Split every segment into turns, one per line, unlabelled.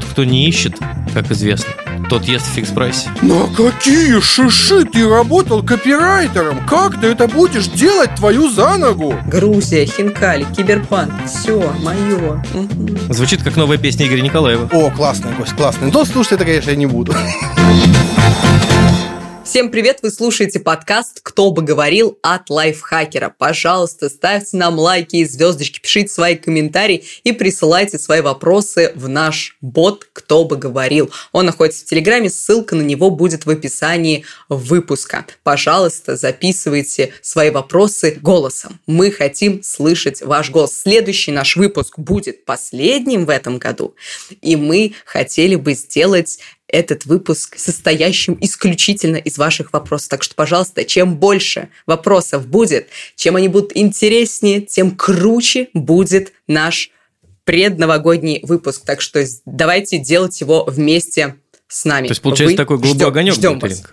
тот, кто не ищет, как известно, тот ест в фикс-прайсе.
На какие шиши ты работал копирайтером? Как ты это будешь делать твою за ногу?
Грузия, Хинкали, Киберпанк. Все, мое.
Звучит как новая песня Игоря Николаева.
О, классный гость, классный. Но слушать это, конечно, я не буду.
Всем привет! Вы слушаете подкаст «Кто бы говорил» от лайфхакера. Пожалуйста, ставьте нам лайки и звездочки, пишите свои комментарии и присылайте свои вопросы в наш бот «Кто бы говорил». Он находится в Телеграме, ссылка на него будет в описании выпуска. Пожалуйста, записывайте свои вопросы голосом. Мы хотим слышать ваш голос. Следующий наш выпуск будет последним в этом году, и мы хотели бы сделать этот выпуск состоящим исключительно из ваших вопросов. Так что, пожалуйста, чем больше вопросов будет, чем они будут интереснее, тем круче будет наш предновогодний выпуск. Так что давайте делать его вместе с нами.
То есть, получается, Вы такой голубой ждем, огонек
ждем
будет,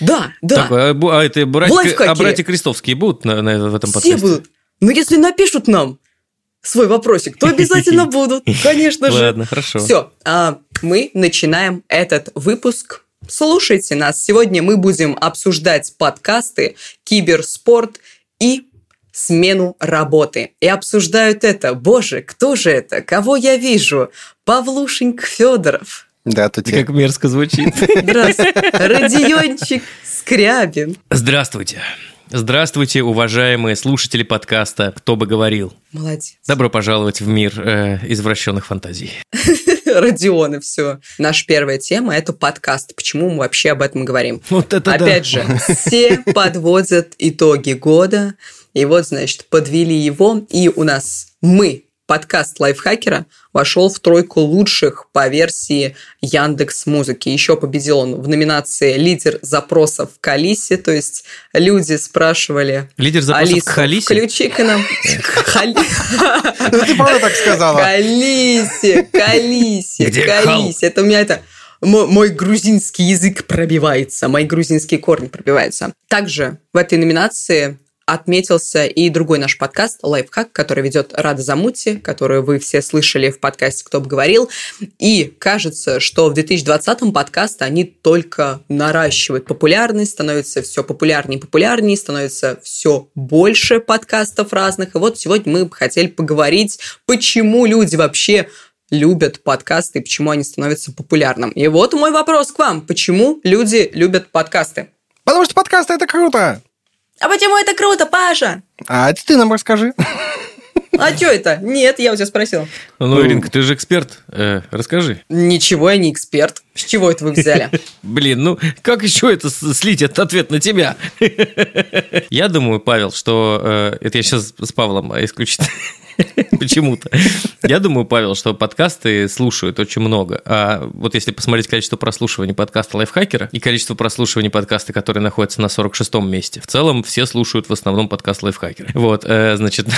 Да, да.
Так, а, а это братья, а братья Крестовские будут на, на, в этом подкасте?
Все будут. Ну, если напишут нам, свой вопросик, то обязательно будут, конечно же.
Ладно, хорошо.
Все, а мы начинаем этот выпуск. Слушайте нас. Сегодня мы будем обсуждать подкасты, киберспорт и смену работы. И обсуждают это. Боже, кто же это? Кого я вижу? Павлушеньк Федоров.
Да, тут
как мерзко звучит.
Здравствуйте. Родиончик Скрябин.
Здравствуйте. Здравствуйте, уважаемые слушатели подкаста «Кто бы говорил».
Молодец.
Добро пожаловать в мир э, извращенных фантазий.
Родион, и все. Наша первая тема – это подкаст. Почему мы вообще об этом говорим?
Вот это
Опять
да.
же, все подводят итоги года, и вот, значит, подвели его, и у нас мы подкаст лайфхакера вошел в тройку лучших по версии Яндекс Музыки. Еще победил он в номинации «Лидер запросов в Калисе», то есть люди спрашивали
Лидер запросов
Алису,
к Халисе?
включи-ка нам...
Ну, ты правда так сказала?
Калисе, Калисе, Калисе. Это у меня это мой грузинский язык пробивается, мои грузинские корни пробиваются. Также в этой номинации отметился и другой наш подкаст «Лайфхак», который ведет Рада Замути, которую вы все слышали в подкасте «Кто бы говорил». И кажется, что в 2020-м подкасты, они только наращивают популярность, становятся все популярнее и популярнее, становится все больше подкастов разных. И вот сегодня мы хотели поговорить, почему люди вообще любят подкасты и почему они становятся популярным. И вот мой вопрос к вам. Почему люди любят подкасты?
Потому что подкасты – это круто!
А почему это круто, Паша?
А это ты нам расскажи.
А что это? Нет, я у тебя спросил.
Ну, ну, Иринка, ты же эксперт. Э, расскажи.
Ничего, я не эксперт. С чего это вы взяли?
Блин, ну как еще это слить этот ответ на тебя? Я думаю, Павел, что... Э, это я сейчас с Павлом исключительно Почему-то. Я думаю, Павел, что подкасты слушают очень много. А вот если посмотреть количество прослушиваний подкаста Лайфхакера и количество прослушиваний подкаста, которые находятся на 46-м месте, в целом все слушают в основном подкаст Лайфхакера. Вот, э, значит,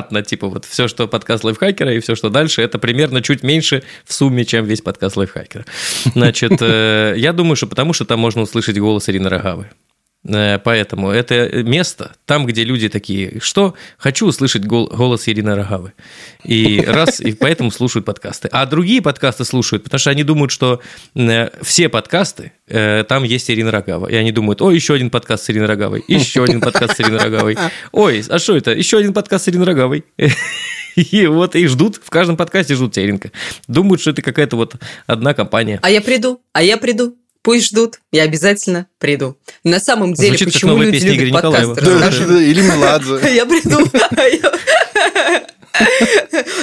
кратно, типа вот все, что подкаст Лайфхакера и все, что дальше, это примерно чуть меньше в сумме, чем весь подкаст Лайфхакера. Значит, э, я думаю, что потому что там можно услышать голос Ирины Рогавы. Э, поэтому это место, там, где люди такие, что хочу услышать голос Ирины Рогавы. И раз, и поэтому слушают подкасты. А другие подкасты слушают, потому что они думают, что э, все подкасты, э, там есть Ирина Рогава. И они думают, о, еще один подкаст с Ириной Роговой, еще один подкаст с Ириной Роговой. Ой, а что это? Еще один подкаст с Ириной Роговой. И вот и ждут, в каждом подкасте ждут Теренко. Думают, что это какая-то вот одна компания.
А я приду, а я приду. Пусть ждут, я обязательно приду. На самом деле,
Звучит
почему люди любят подкасты? Да,
да, или Меладзе.
Я приду.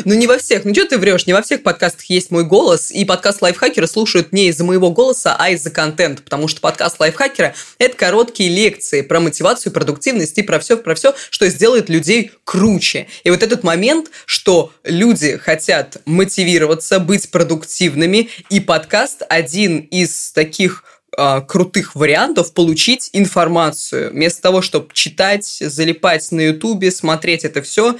Ну, не во всех. Ну, что ты врешь? Не во всех подкастах есть мой голос, и подкаст лайфхакера слушают не из-за моего голоса, а из-за контента, потому что подкаст лайфхакера – это короткие лекции про мотивацию, продуктивность и про все, про все, что сделает людей круче. И вот этот момент, что люди хотят мотивироваться, быть продуктивными, и подкаст – один из таких а, крутых вариантов получить информацию. Вместо того, чтобы читать, залипать на Ютубе, смотреть это все,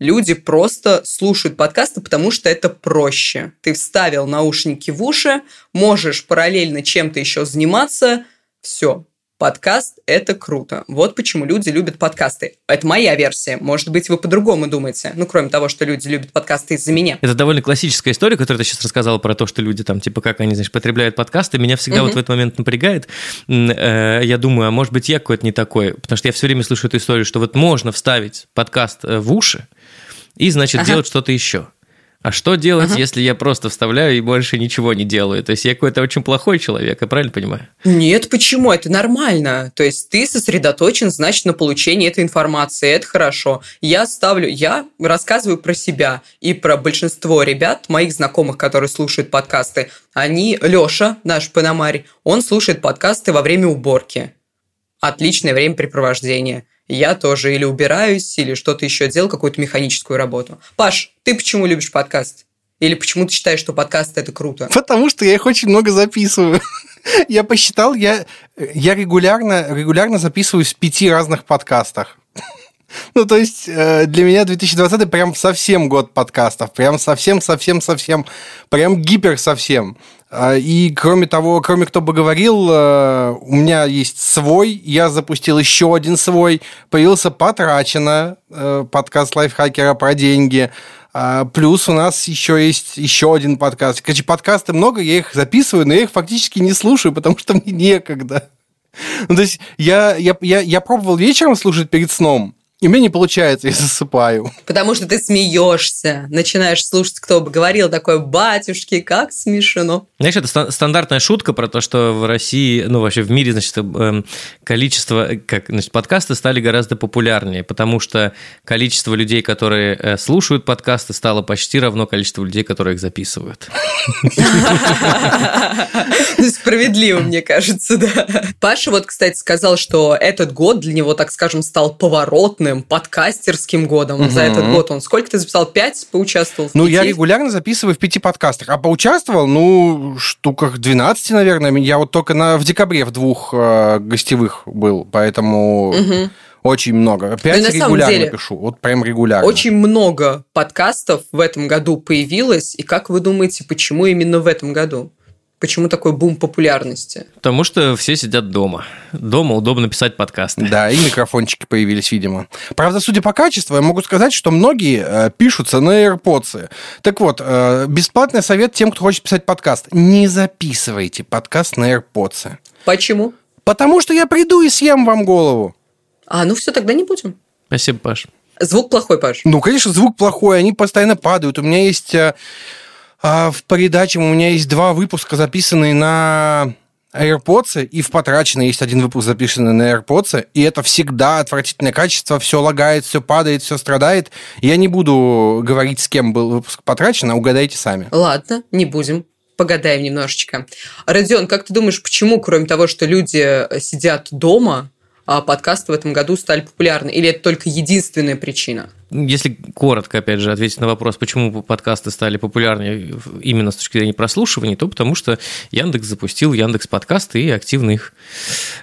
люди просто слушают подкасты, потому что это проще. Ты вставил наушники в уши, можешь параллельно чем-то еще заниматься, все. подкаст – это круто. Вот почему люди любят подкасты. Это моя версия. Может быть, вы по-другому думаете. Ну, кроме того, что люди любят подкасты из-за меня.
Это довольно классическая история, которую ты сейчас рассказала про то, что люди там, типа, как они, знаешь, потребляют подкасты. Меня всегда угу. вот в этот момент напрягает. Э, я думаю, а может быть, я какой-то не такой. Потому что я все время слышу эту историю, что вот можно вставить подкаст э, в уши и, значит, ага. делать что-то еще. А что делать, ага. если я просто вставляю и больше ничего не делаю? То есть я какой-то очень плохой человек, я правильно понимаю?
Нет, почему? Это нормально. То есть ты сосредоточен, значит, на получении этой информации. Это хорошо. Я ставлю, я рассказываю про себя и про большинство ребят, моих знакомых, которые слушают подкасты. Они, Лёша, наш Пономарь, он слушает подкасты во время уборки. Отличное времяпрепровождение я тоже или убираюсь, или что-то еще делал, какую-то механическую работу. Паш, ты почему любишь подкаст? Или почему ты считаешь, что подкаст это круто?
Потому что я их очень много записываю. Я посчитал, я, я регулярно, регулярно записываюсь в пяти разных подкастах. Ну, то есть э, для меня 2020 прям совсем год подкастов, прям совсем-совсем-совсем, прям гипер совсем. А, и кроме того, кроме кто бы говорил, э, у меня есть свой, я запустил еще один свой, появился «Потрачено», э, подкаст лайфхакера про деньги, а, плюс у нас еще есть еще один подкаст. Короче, подкасты много, я их записываю, но я их фактически не слушаю, потому что мне некогда. Ну, то есть я, я, я, я пробовал вечером слушать перед сном, и мне не получается, я засыпаю.
Потому что ты смеешься, начинаешь слушать, кто бы говорил такой, батюшки, как смешно.
Знаешь, это стандартная шутка про то, что в России, ну вообще в мире, значит, эм, количество, как, значит, подкасты стали гораздо популярнее, потому что количество людей, которые э, слушают подкасты, стало почти равно количеству людей, которые их записывают.
Справедливо, мне кажется, да. Паша вот, кстати, сказал, что этот год для него, так скажем, стал поворотным крупным подкастерским годом угу. за этот год. Он сколько ты записал? Пять поучаствовал?
ну, пяти? я регулярно записываю в пяти подкастах. А поучаствовал, ну, штуках 12, наверное. Я вот только на, в декабре в двух э, гостевых был, поэтому... Угу. Очень много. Пять ну, регулярно деле, пишу. Вот прям регулярно.
Очень много подкастов в этом году появилось. И как вы думаете, почему именно в этом году? Почему такой бум популярности?
Потому что все сидят дома. Дома удобно писать подкасты.
Да, и микрофончики появились, видимо. Правда, судя по качеству, я могу сказать, что многие э, пишутся на AirPods. Так вот, э, бесплатный совет тем, кто хочет писать подкаст. Не записывайте подкаст на AirPods.
Почему?
Потому что я приду и съем вам голову.
А, ну все, тогда не будем.
Спасибо, Паш.
Звук плохой, Паш.
Ну, конечно, звук плохой, они постоянно падают. У меня есть э, а в передаче у меня есть два выпуска, записанные на AirPods, и в потрачено есть один выпуск, записанный на AirPods, и это всегда отвратительное качество, все лагает, все падает, все страдает. Я не буду говорить, с кем был выпуск потрачен, а угадайте сами.
Ладно, не будем погадаем немножечко. Родион, как ты думаешь, почему, кроме того, что люди сидят дома, а подкасты в этом году стали популярны? Или это только единственная причина?
Если коротко, опять же, ответить на вопрос, почему подкасты стали популярнее именно с точки зрения прослушивания, то потому что Яндекс запустил Яндекс подкасты и активно их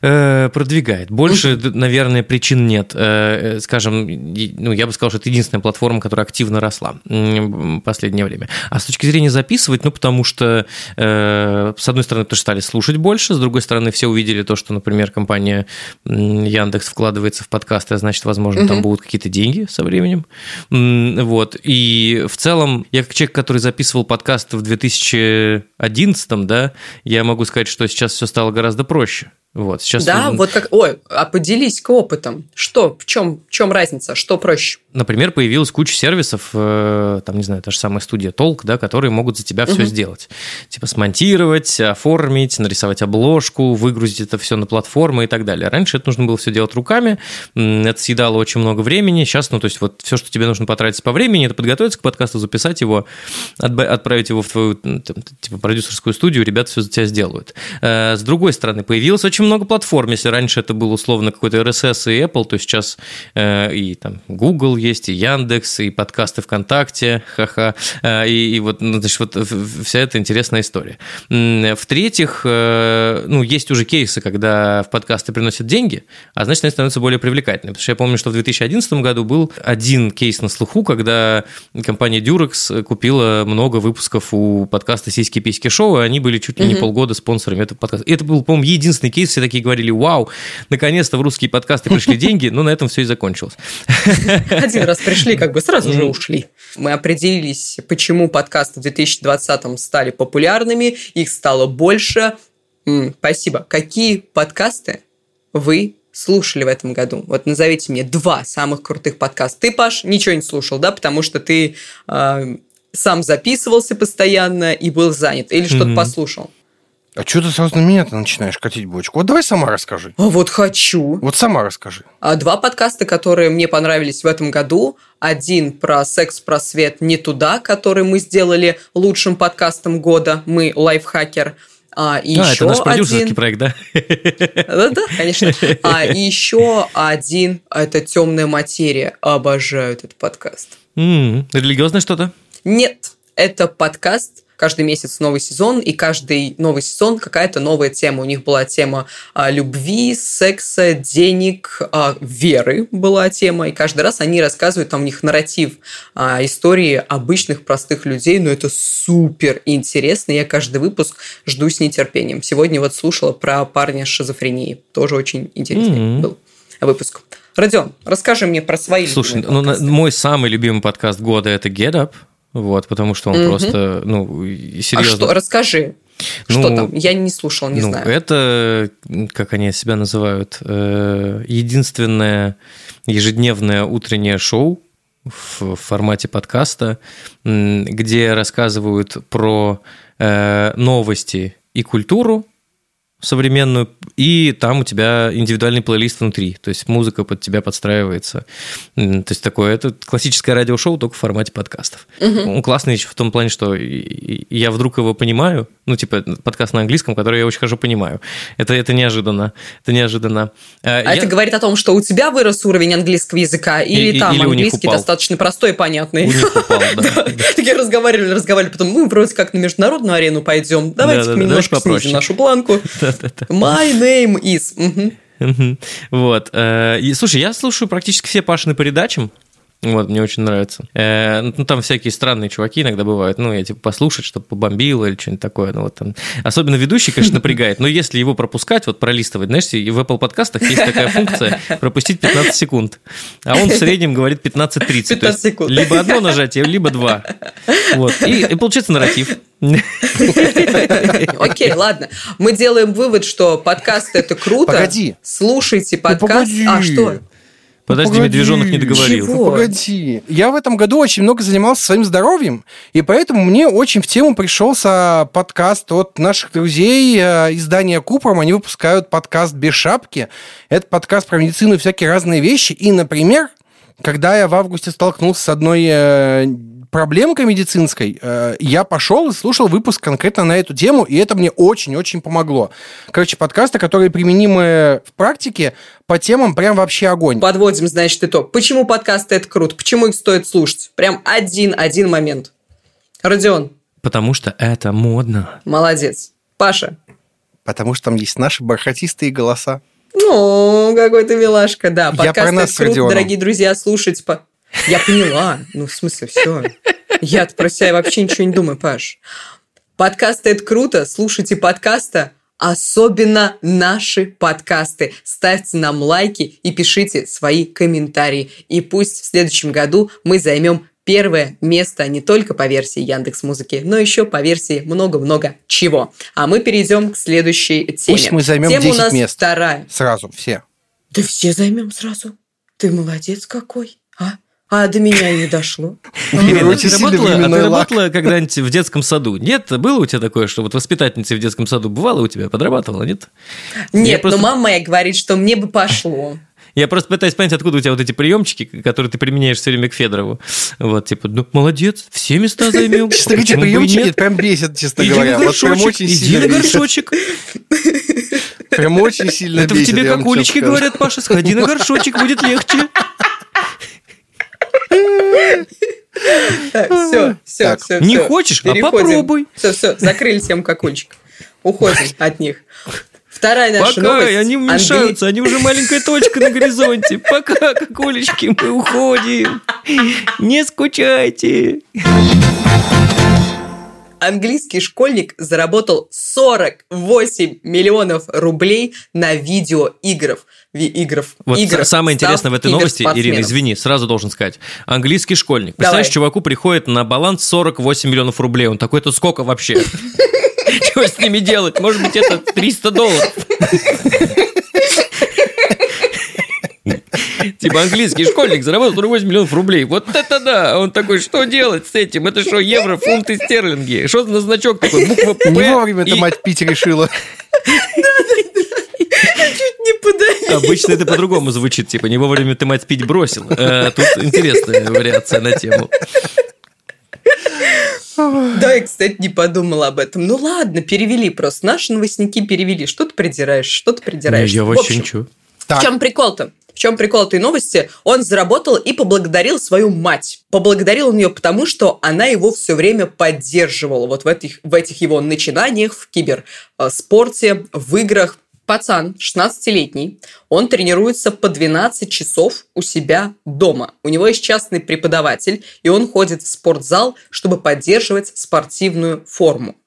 э, продвигает. Больше, наверное, причин нет. Э, э, скажем, ну, я бы сказал, что это единственная платформа, которая активно росла в последнее время. А с точки зрения записывать, ну, потому что, э, с одной стороны, тоже стали слушать больше, с другой стороны, все увидели то, что, например, компания Яндекс вкладывается в подкасты, а значит, возможно, угу. там будут какие-то деньги со временем временем. Вот. И в целом, я как человек, который записывал подкаст в 2011, да, я могу сказать, что сейчас все стало гораздо проще. Вот, сейчас
да, вот как... Ой, а поделись-ка опытом. Что, в чем, в чем разница? Что проще?
Например, появилась куча сервисов, э, там, не знаю, та же самая студия Толк, да, которые могут за тебя все угу. сделать. Типа смонтировать, оформить, нарисовать обложку, выгрузить это все на платформы и так далее. Раньше это нужно было все делать руками, это съедало очень много времени. Сейчас, ну, то есть вот все, что тебе нужно потратить по времени, это подготовиться к подкасту, записать его, отправить его в твою, там, типа, продюсерскую студию, ребята все за тебя сделают. Э, с другой стороны, появилось очень много платформ. Если раньше это был условно какой-то RSS и Apple, то сейчас э, и там Google есть, и Яндекс, и подкасты ВКонтакте, ха-ха, э, и, и вот, ну, значит, вот вся эта интересная история. В-третьих, э, ну, есть уже кейсы, когда в подкасты приносят деньги, а значит, они становятся более привлекательными. Потому что я помню, что в 2011 году был один кейс на слуху, когда компания Durex купила много выпусков у подкаста «Сиськи-письки шоу», и они были чуть ли не полгода спонсорами этого подкаста. И это был, по-моему, единственный кейс все такие говорили, вау, наконец-то в русские подкасты пришли деньги, но на этом все и закончилось.
Один раз пришли, как бы сразу же ушли. Мы определились, почему подкасты в 2020 стали популярными, их стало больше. Спасибо. Какие подкасты вы слушали в этом году? Вот назовите мне два самых крутых подкаста. Ты, Паш, ничего не слушал, да, потому что ты э, сам записывался постоянно и был занят, или что-то mm-hmm. послушал?
А что ты сразу на меня ты начинаешь катить бочку? Вот давай сама расскажи.
А вот хочу.
Вот сама расскажи.
А два подкаста, которые мне понравились в этом году. Один про секс-просвет не туда, который мы сделали лучшим подкастом года. Мы лайфхакер.
А, и а, еще это наш продюсерский один... проект, да?
Да, да, конечно. А и еще один, это темная материя. Обожаю этот подкаст.
Mm, религиозное что-то?
Нет, это подкаст каждый месяц новый сезон, и каждый новый сезон какая-то новая тема. У них была тема а, любви, секса, денег, а, веры была тема, и каждый раз они рассказывают, там у них нарратив а, истории обычных простых людей, но это супер интересно, я каждый выпуск жду с нетерпением. Сегодня вот слушала про парня с шизофренией, тоже очень интересный mm-hmm. был выпуск. Родион, расскажи мне про свои
Слушай, ну, мой самый любимый подкаст года это Get Up. Вот, потому что он угу. просто, ну, серьезно. А
что, расскажи. Ну, что там? Я не слушал, не
ну,
знаю.
Это, как они себя называют, э, единственное ежедневное утреннее шоу в формате подкаста, где рассказывают про э, новости и культуру, современную, и там у тебя индивидуальный плейлист внутри, то есть музыка под тебя подстраивается. То есть такое, это классическое радиошоу, только в формате подкастов. Угу. Он классный еще в том плане, что я вдруг его понимаю, ну, типа подкаст на английском, который я очень хорошо понимаю. Это, это неожиданно, это неожиданно.
А я... это говорит о том, что у тебя вырос уровень английского языка, или и, там или английский достаточно простой и понятный? У них упал, да. Такие разговаривали, разговаривали, потом мы вроде как на международную арену пойдем, давайте немножко снизим нашу планку. My name is.
Вот. Э, слушай, я слушаю практически все Пашины передачи. Вот, мне очень нравится. Э, ну, там всякие странные чуваки иногда бывают. Ну, я типа послушать, чтобы побомбило или что-нибудь такое. Ну, вот там. Особенно ведущий, конечно, напрягает. Но если его пропускать, вот пролистывать, знаешь, и в Apple подкастах есть такая функция пропустить 15 секунд. А он в среднем говорит 15-30. 15 секунд. Либо одно нажатие, либо два. Вот. И, и получается нарратив.
Окей, ладно. Мы делаем вывод, что подкаст это круто.
Погоди.
Слушайте ну, подкаст.
А
что?
Подожди, погоди, медвежонок не договорил.
Чего? Погоди. Я в этом году очень много занимался своим здоровьем, и поэтому мне очень в тему пришелся подкаст от наших друзей э, издания Купром. Они выпускают подкаст «Без шапки». Это подкаст про медицину и всякие разные вещи. И, например, когда я в августе столкнулся с одной э, проблемкой медицинской, э, я пошел и слушал выпуск конкретно на эту тему, и это мне очень-очень помогло. Короче, подкасты, которые применимы в практике по темам, прям вообще огонь.
Подводим, значит, итог. Почему подкасты это круто? Почему их стоит слушать? Прям один-один момент. Родион.
Потому что это модно.
Молодец. Паша.
Потому что там есть наши бархатистые голоса.
Ну, какой ты милашка, да. Подкаст Я про нас круто, дорогие друзья, слушать. По... Я поняла. Ну, в смысле, все. я про себя вообще ничего не думаю, Паш. Подкасты – это круто. Слушайте подкаста, особенно наши подкасты. Ставьте нам лайки и пишите свои комментарии. И пусть в следующем году мы займем первое место не только по версии Яндекс Музыки, но еще по версии много-много чего. А мы перейдем к следующей теме.
Пусть мы займем
Тема
10
у нас
мест.
вторая.
Сразу, все.
Да все займем сразу. Ты молодец какой, а? До меня не дошло.
Ирина, ты работала, а ты работала когда-нибудь в детском саду? Нет? Было у тебя такое, что вот воспитательницей в детском саду бывало у тебя? Подрабатывала, нет?
Нет, но мама моя говорит, что мне бы пошло.
Я просто пытаюсь понять, откуда у тебя вот эти приемчики, которые ты применяешь все время к Федорову. Вот, типа, ну, молодец, все места займем.
Честно, эти приемчики прям бесит, честно говоря.
Прям очень сильно Иди на горшочек.
Прям очень сильно
Это в тебе как улички говорят, Паша, сходи на горшочек, будет легче.
Все, все, все.
Не хочешь? А попробуй.
Все, все, закрыли тему какульчик. Уходим от них. Вторая наша
Пока,
новость.
они мешаются, они уже маленькая точка на горизонте. Пока, какулечки, мы уходим. Не скучайте.
Английский школьник заработал 48 миллионов рублей на видеоиграх. Ви- игров.
Вот
играх,
самое интересное в этой новости, Ирина, извини, сразу должен сказать. Английский школьник. Представляешь,
Давай.
чуваку приходит на баланс 48 миллионов рублей. Он такой, это сколько вообще? Что с ними делать? Может быть, это 300 долларов? Типа английский школьник заработал 48 миллионов рублей. Вот это да! Он такой, что делать с этим? Это что, евро, фунты, стерлинги? Что за значок такой? Буква П
Не вовремя
и-
это мать пить решила.
Не подавись.
Обычно это по-другому звучит, типа, не вовремя ты мать пить бросил. Э, Тут интересная вариация на тему.
Да, я, кстати, не подумала об этом. Ну ладно, перевели просто. Наши новостники перевели. Что ты придираешь? Что ты придираешь?
Я
В
вообще
общем,
ничего.
В
Так.
чем прикол-то? В чем прикол этой новости? Он заработал и поблагодарил свою мать. Поблагодарил он ее потому, что она его все время поддерживала вот в этих, в этих его начинаниях в киберспорте, в играх. Пацан, 16-летний, он тренируется по 12 часов у себя дома. У него есть частный преподаватель, и он ходит в спортзал, чтобы поддерживать спортивную форму.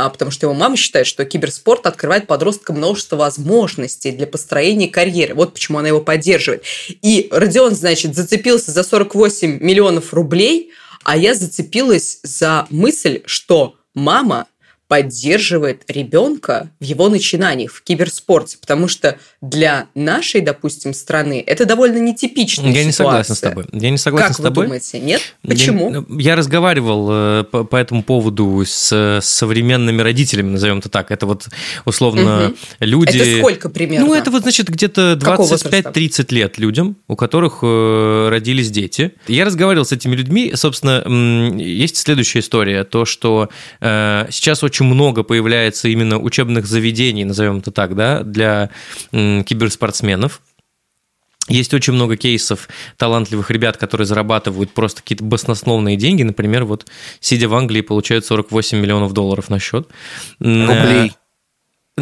А, потому что его мама считает, что киберспорт открывает подросткам множество возможностей для построения карьеры. Вот почему она его поддерживает. И Родион, значит, зацепился за 48 миллионов рублей, а я зацепилась за мысль, что мама поддерживает ребенка в его начинаниях в киберспорте, потому что для нашей, допустим, страны это довольно нетипичная
Я не согласен с
ситуация.
тобой. Я не согласен
Как
с
вы
тобой.
думаете, нет?
Я-
Почему?
Я, разговаривал э, по, по этому поводу с современными родителями, назовем это так. Это вот условно
Мгм.
люди.
Это сколько примерно?
Ну, это вот, значит, где-то
Какого
25-30 лет людям, у которых э, родились дети. Я разговаривал с этими людьми. Собственно, есть следующая история. То, что э, сейчас очень много появляется именно учебных заведений, назовем это так, да, для киберспортсменов. Есть очень много кейсов талантливых ребят, которые зарабатывают просто какие-то баснословные деньги. Например, вот сидя в Англии, получают 48 миллионов долларов на счет.
Рублей.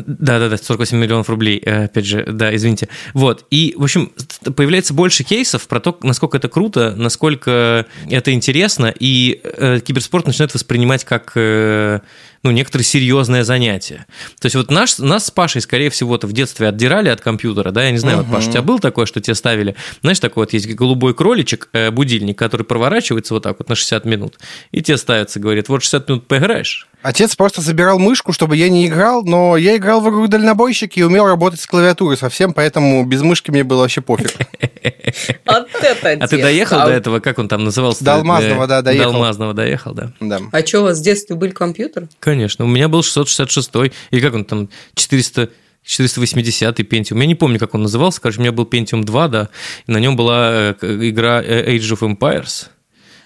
Да, да, да, 48 миллионов рублей, э, опять же, да, извините. Вот, и, в общем, появляется больше кейсов про то, насколько это круто, насколько это интересно, и э, киберспорт начинает воспринимать как, э, ну, некоторое серьезное занятие. То есть вот наш, нас с Пашей, скорее всего-то, в детстве отдирали от компьютера, да, я не знаю, вот, Паша, у тебя был такое, что тебе ставили, знаешь, такой вот есть голубой кроличек, э, будильник, который проворачивается вот так вот на 60 минут, и тебе ставится, говорит, вот 60 минут поиграешь,
Отец просто забирал мышку, чтобы я не играл, но я играл в игру дальнобойщик и умел работать с клавиатурой совсем, поэтому без мышки мне было вообще пофиг.
Вот это
А ты доехал до этого, как он там назывался?
До Алмазного, да, доехал.
До Алмазного доехал, да.
Да.
А что, у вас в детстве были компьютеры?
Конечно, у меня был 666 или как он там, 400... 480 Pentium. Я не помню, как он назывался. Короче, у меня был Pentium 2, да, и на нем была э, игра э, Age of Empires.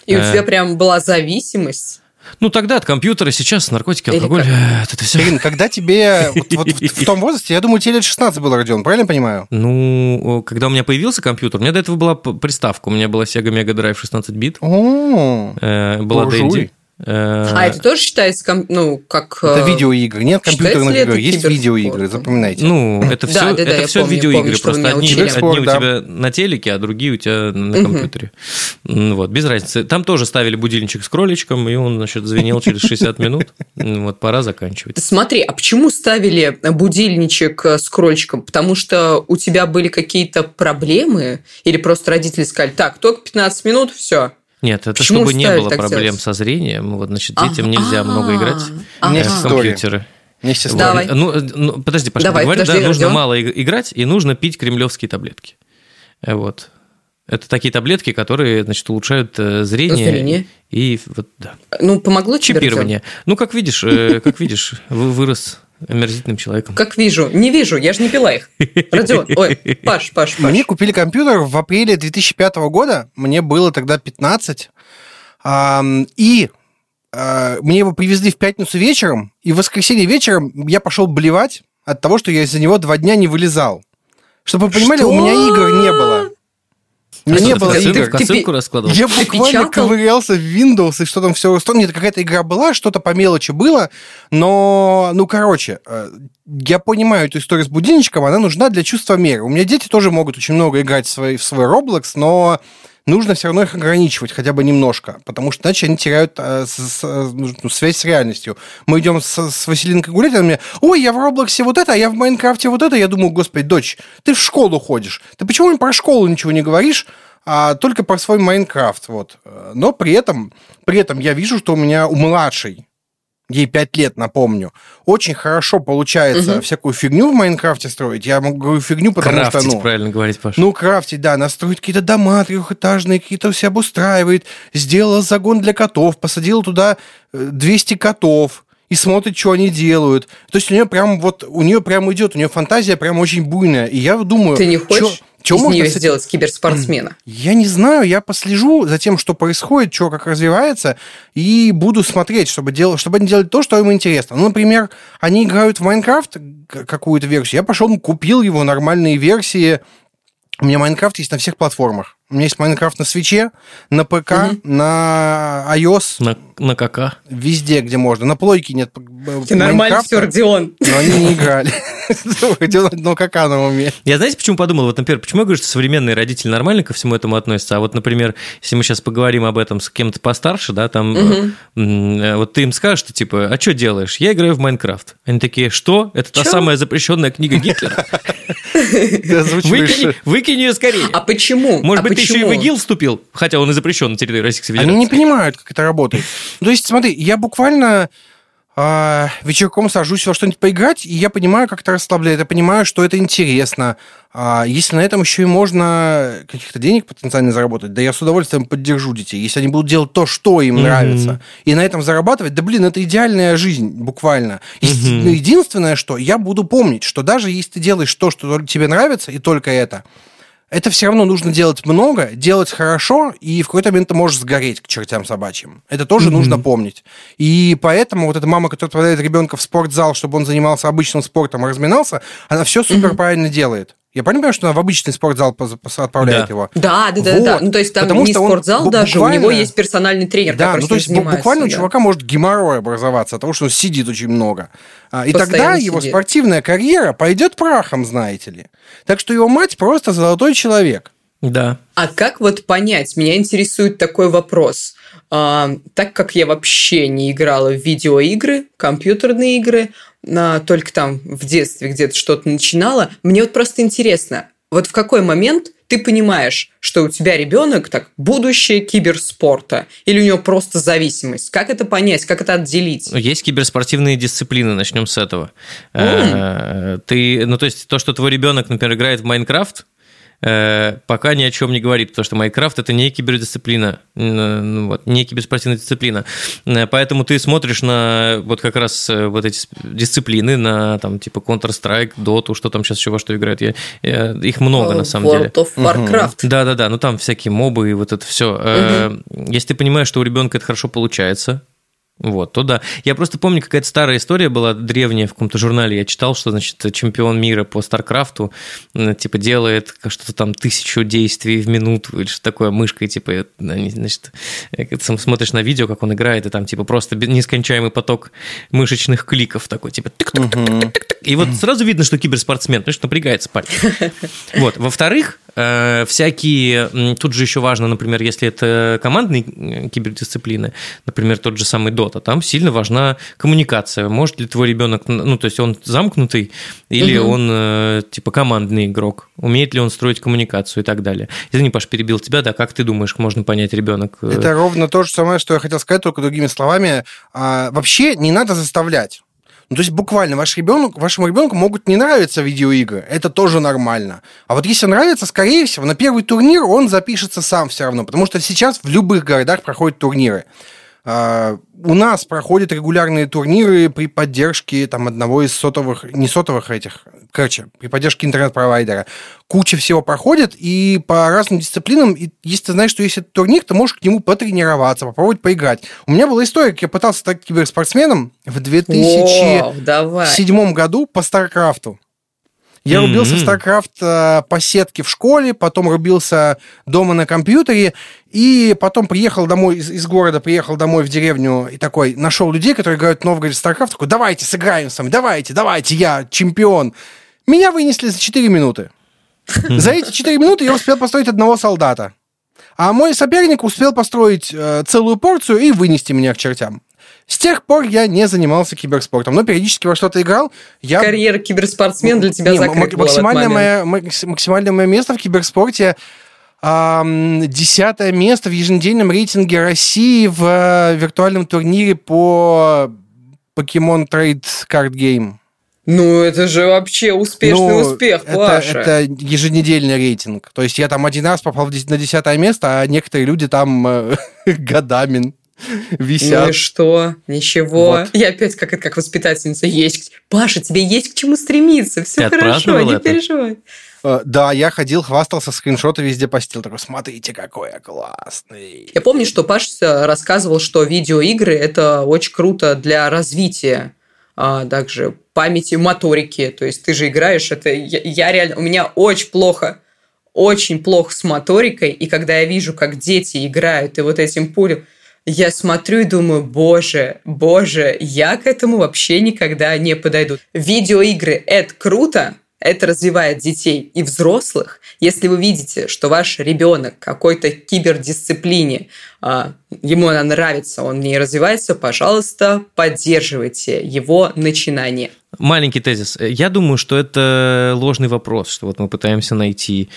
И у
Э.
тебя прям была зависимость?
Ну, тогда от компьютера, сейчас наркотики, алкоголь,
как?
э, это все.
Ирина, когда тебе... Вот, вот в, в том возрасте, я думаю, тебе лет 16 было, Родион, правильно я понимаю?
Ну, когда у меня появился компьютер, у меня до этого была приставка, у меня была Sega Mega Drive 16 бит,
О,
э, была
Буржуй.
Э,
А это тоже считается, ком- ну, как...
это
э,
видеоигры. Нет компьютерных игр, есть видеоигры, запоминайте.
Ну, это
Да,
все,
да, да,
это
я
все
помню,
видеоигры
помню,
просто. Одни, одни у
да.
тебя на телеке, а другие у тебя на компьютере. М, Вот, без разницы. Там тоже ставили будильничек с кроличком, и он, значит, звенел через 60 минут. Вот, пора заканчивать.
Смотри, а почему ставили будильничек э, с крольчиком? Потому что у тебя были какие-то проблемы? Или просто родители сказали, так, только 15 минут, все.
Нет, это
Почему
чтобы не было проблем
делать?
со зрением. Вот, значит,
А,
детям нельзя много играть
меня
э, в компьютеры.
Вместе с
Вот.
Давай.
Ну, ну, подожди, Паша,
Давай,
говоришь, да,
подожди,
нужно
ждем.
мало иг- играть, и нужно пить кремлевские таблетки. Э, Вот. Это такие таблетки, которые, значит, улучшают э, зрение.
Зрение.
И вот, да.
Ну, помогло тебе?
Чипирование. Ну, как видишь, э, как видишь, вы- вырос омерзительным человеком.
Как вижу. Не вижу, я же не пила их. Родион, ой, Паш, Паш, Паш.
Мне купили компьютер в апреле 2005 года, мне было тогда 15, ам, и а, мне его привезли в пятницу вечером, и в воскресенье вечером я пошел блевать от того, что я из-за него два дня не вылезал. Чтобы вы понимали, у меня игр не было.
А
не было
косынку- раскладывал?
Я буквально
печатал?
ковырялся в Windows, и что там все устроено. Нет, какая-то игра была, что-то по мелочи было, но, ну, короче, э, я понимаю эту историю с будильничком, она нужна для чувства меры. У меня дети тоже могут очень много играть в свой, в свой Roblox, но нужно все равно их ограничивать хотя бы немножко, потому что иначе они теряют э, с, с, ну, связь с реальностью. Мы идем с, с Василинкой гулять, она мне, ой, я в Роблоксе вот это, а я в Майнкрафте вот это. Я думаю, господи, дочь, ты в школу ходишь. Ты почему про школу ничего не говоришь? а только про свой Майнкрафт. Вот. Но при этом, при этом я вижу, что у меня у младшей ей 5 лет, напомню, очень хорошо получается угу. всякую фигню в Майнкрафте строить. Я могу говорю фигню, потому
крафтить,
что... ну
правильно говорить, Паша.
Ну, крафтить, да, настроить какие-то дома трехэтажные, какие-то все обустраивает, сделала загон для котов, посадила туда 200 э, котов, и смотрит, что они делают. То есть у нее прям вот, у нее прям идет, у нее фантазия прям очень буйная. И я думаю...
Ты не хочешь? Чё, что из можно нее сделать киберспортсмена?
Я не знаю, я послежу за тем, что происходит, что как развивается, и буду смотреть, чтобы, дел... чтобы они делали то, что им интересно. Ну, например, они играют в Майнкрафт какую-то версию, я пошел, купил его, нормальные версии. У меня Майнкрафт есть на всех платформах. У меня есть Майнкрафт на свече, на ПК, угу. на iOS.
На, на КК.
Везде, где можно. На плойке нет
Ты нормально все, Родион.
Но они не играли. Родион одно КК на уме.
Я знаете, почему подумал? Вот, например, почему я говорю, что современные родители нормально ко всему этому относятся? А вот, например, если мы сейчас поговорим об этом с кем-то постарше, да, там, угу. вот ты им скажешь, что типа, а что делаешь? Я играю в Майнкрафт. Они такие, что? Это та самая запрещенная книга Гитлера. Выкинь ее скорее.
А почему?
Может быть, ты еще и в ИГИЛ вступил, хотя он и запрещен на территории Российской Федерации.
Они не понимают, как это работает. То есть, смотри, я буквально а, вечерком сажусь во что-нибудь поиграть, и я понимаю, как это расслабляет, я понимаю, что это интересно. А если на этом еще и можно каких-то денег потенциально заработать, да я с удовольствием поддержу детей. Если они будут делать то, что им mm-hmm. нравится, и на этом зарабатывать, да блин, это идеальная жизнь, буквально. Mm-hmm. Единственное, что я буду помнить, что даже если ты делаешь то, что тебе нравится, и только это, это все равно нужно делать много, делать хорошо, и в какой-то момент ты можешь сгореть к чертям собачьим. Это тоже mm-hmm. нужно помнить. И поэтому вот эта мама, которая отправляет ребенка в спортзал, чтобы он занимался обычным спортом и разминался, она все супер mm-hmm. правильно делает. Я понимаю, что она в обычный спортзал отправляет
да.
его.
Да, да, да, вот. да. Ну, то есть там Потому не спортзал даже, буквально... у него есть персональный тренер,
да, ну, то есть буквально да. у чувака может геморрой образоваться от того, что он сидит очень много. А, и Постоянно тогда сидит. его спортивная карьера пойдет прахом, знаете ли. Так что его мать просто золотой человек.
Да.
А как вот понять? Меня интересует такой вопрос. А, так как я вообще не играла в видеоигры, компьютерные игры, а, только там в детстве где-то что-то начинала, мне вот просто интересно, вот в какой момент ты понимаешь, что у тебя ребенок так будущее киберспорта или у него просто зависимость? Как это понять, как это отделить?
Есть киберспортивные дисциплины, начнем с этого. Mm. Ты, ну то есть то, что твой ребенок, например, играет в Майнкрафт, пока ни о чем не говорит, потому что Майнкрафт это не кибердисциплина, ну вот, не киберспортивная дисциплина. Э, поэтому ты смотришь на вот как раз э, вот эти дисциплины, на там типа Counter-Strike, Dota, что там сейчас еще во что играют. Я, я, их много на самом
World
деле.
World of Warcraft.
Да-да-да, ну там всякие мобы и вот это все. Угу. Если ты понимаешь, что у ребенка это хорошо получается, вот, то да. Я просто помню, какая-то старая история была древняя в каком-то журнале. Я читал, что, значит, чемпион мира по Старкрафту, типа, делает что-то там тысячу действий в минуту или что такое мышкой, типа, значит, э, смотришь на видео, как он играет, и там, типа, просто нескончаемый поток мышечных кликов такой, типа, тык -тык -тык -тык -тык. и вот сразу видно, что киберспортсмен, потому что напрягается пальцы. Вот. Во-вторых, всякие, тут же еще важно, например, если это командные э, кибердисциплины, например, тот же самый Dota, там сильно важна коммуникация. Может ли твой ребенок, ну, то есть он замкнутый или угу. он э, типа командный игрок, умеет ли он строить коммуникацию и так далее. Извини, Паш, перебил тебя, да, как ты думаешь, можно понять ребенок?
Это ровно то же самое, что я хотел сказать, только другими словами. А, вообще не надо заставлять. Ну, то есть буквально ваш ребенок, вашему ребенку могут не нравиться видеоигры. Это тоже нормально. А вот если нравится, скорее всего, на первый турнир он запишется сам все равно. Потому что сейчас в любых городах проходят турниры. А, у нас проходят регулярные турниры при поддержке там, одного из сотовых, не сотовых этих, короче, при поддержке интернет-провайдера. Куча всего проходит, и по разным дисциплинам, и если ты знаешь, что есть этот турнир, ты можешь к нему потренироваться, попробовать поиграть. У меня была история, как я пытался стать киберспортсменом в 2007 О, году по Старкрафту. Я mm-hmm. рубился в StarCraft э, по сетке в школе, потом рубился дома на компьютере, и потом приехал домой из, из города, приехал домой в деревню и такой нашел людей, которые играют в Новгород StarCraft, такой, давайте сыграем с вами, давайте, давайте, я чемпион. Меня вынесли за 4 минуты. За эти 4 минуты я успел построить одного солдата. А мой соперник успел построить э, целую порцию и вынести меня к чертям. С тех пор я не занимался киберспортом, но периодически во что-то играл. Я...
Карьера киберспортсмен для тебя
Не,
закрыта
максимальное, мое, макс- максимальное мое место в киберспорте десятое место в еженедельном рейтинге России в э, виртуальном турнире по Pokemon Trade Card Game.
Ну, это же вообще успешный
Ну,
успех,
это,
Паша.
это еженедельный рейтинг. То есть я там один раз попал на десятое место, а некоторые люди там э, годами висят.
Ну и что? Ничего.
Вот.
Я опять как, как воспитательница. Есть. Паша, тебе есть к чему стремиться. Все
Ты
хорошо, не
это?
переживай.
Э, Да, я ходил, хвастался, скриншоты везде постил. Такой, смотрите, какой я классный.
Я помню, что Паша рассказывал, что видеоигры это очень круто для развития а, также памяти, моторики. То есть ты же играешь, это я, я реально, у меня очень плохо, очень плохо с моторикой, и когда я вижу, как дети играют, и вот этим пулем, я смотрю и думаю, боже, боже, я к этому вообще никогда не подойду. Видеоигры – это круто, это развивает детей и взрослых. Если вы видите, что ваш ребенок какой-то кибердисциплине, а, ему она нравится, он в ней развивается, пожалуйста, поддерживайте его начинание.
Маленький тезис. Я думаю, что это ложный вопрос, что вот мы пытаемся найти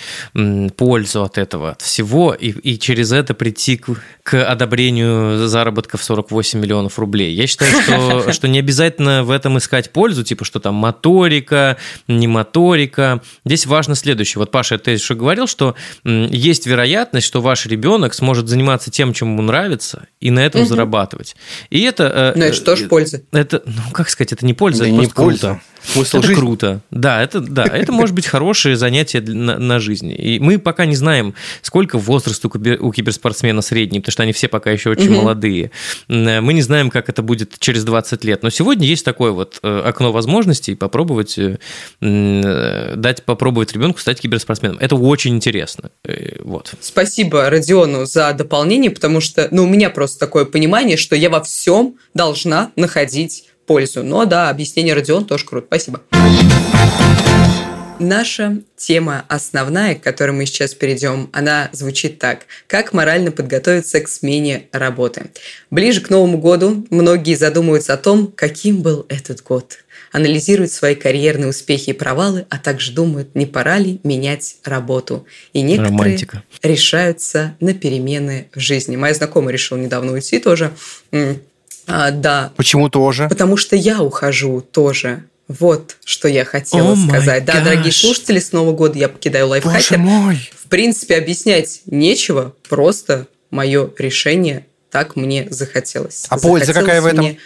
пользу от этого, от всего, и, и через это прийти к, к одобрению заработка в 48 миллионов рублей. Я считаю, что, что не обязательно в этом искать пользу, типа, что там моторика, не моторика. Здесь важно следующее. Вот Паша тезис что говорил, что есть вероятность, что ваш ребенок сможет заниматься тем, чем ему нравится, и на этом
Мгм.
зарабатывать. И это... э,
Но это что ж
э,
польза?
это, ну, как сказать, это не польза,
Да
это
не
просто
польза.
Круто.
Смысл
это
жизни.
круто. Да, это, да, это может быть хорошее занятие на, на жизни. И мы пока не знаем, сколько возраст у, кибер- у киберспортсмена средний, потому что они все пока еще очень
Мгм.
молодые. М, Мы не знаем, как это будет через 20 лет. Но сегодня есть такое вот э, окно возможностей попробовать э, э, дать попробовать ребенку стать киберспортсменом. Это очень интересно. Э, Вот.
Спасибо Родиону за дополнение, потому что ну, у меня просто такое понимание, что я во всем должна находить пользу. Но да, объяснение Родион тоже круто. Спасибо. Наша тема основная, к которой мы сейчас перейдем, она звучит так. Как морально подготовиться к смене работы? Ближе к Новому году многие задумываются о том, каким был этот год. Анализируют свои карьерные успехи и провалы, а также думают, не пора ли менять работу. И некоторые
Романтика.
решаются на перемены в жизни. Моя знакомая решила недавно уйти тоже. А, да,
Почему тоже?
Потому что я ухожу тоже. Вот что я хотела
май
сказать. Да, дорогие
гаш.
слушатели, с Нового года я покидаю
Боже
лайфхакер.
мой.
В принципе, объяснять нечего, просто мое решение так мне захотелось.
А польза
Захотелось
какая в этом?
мне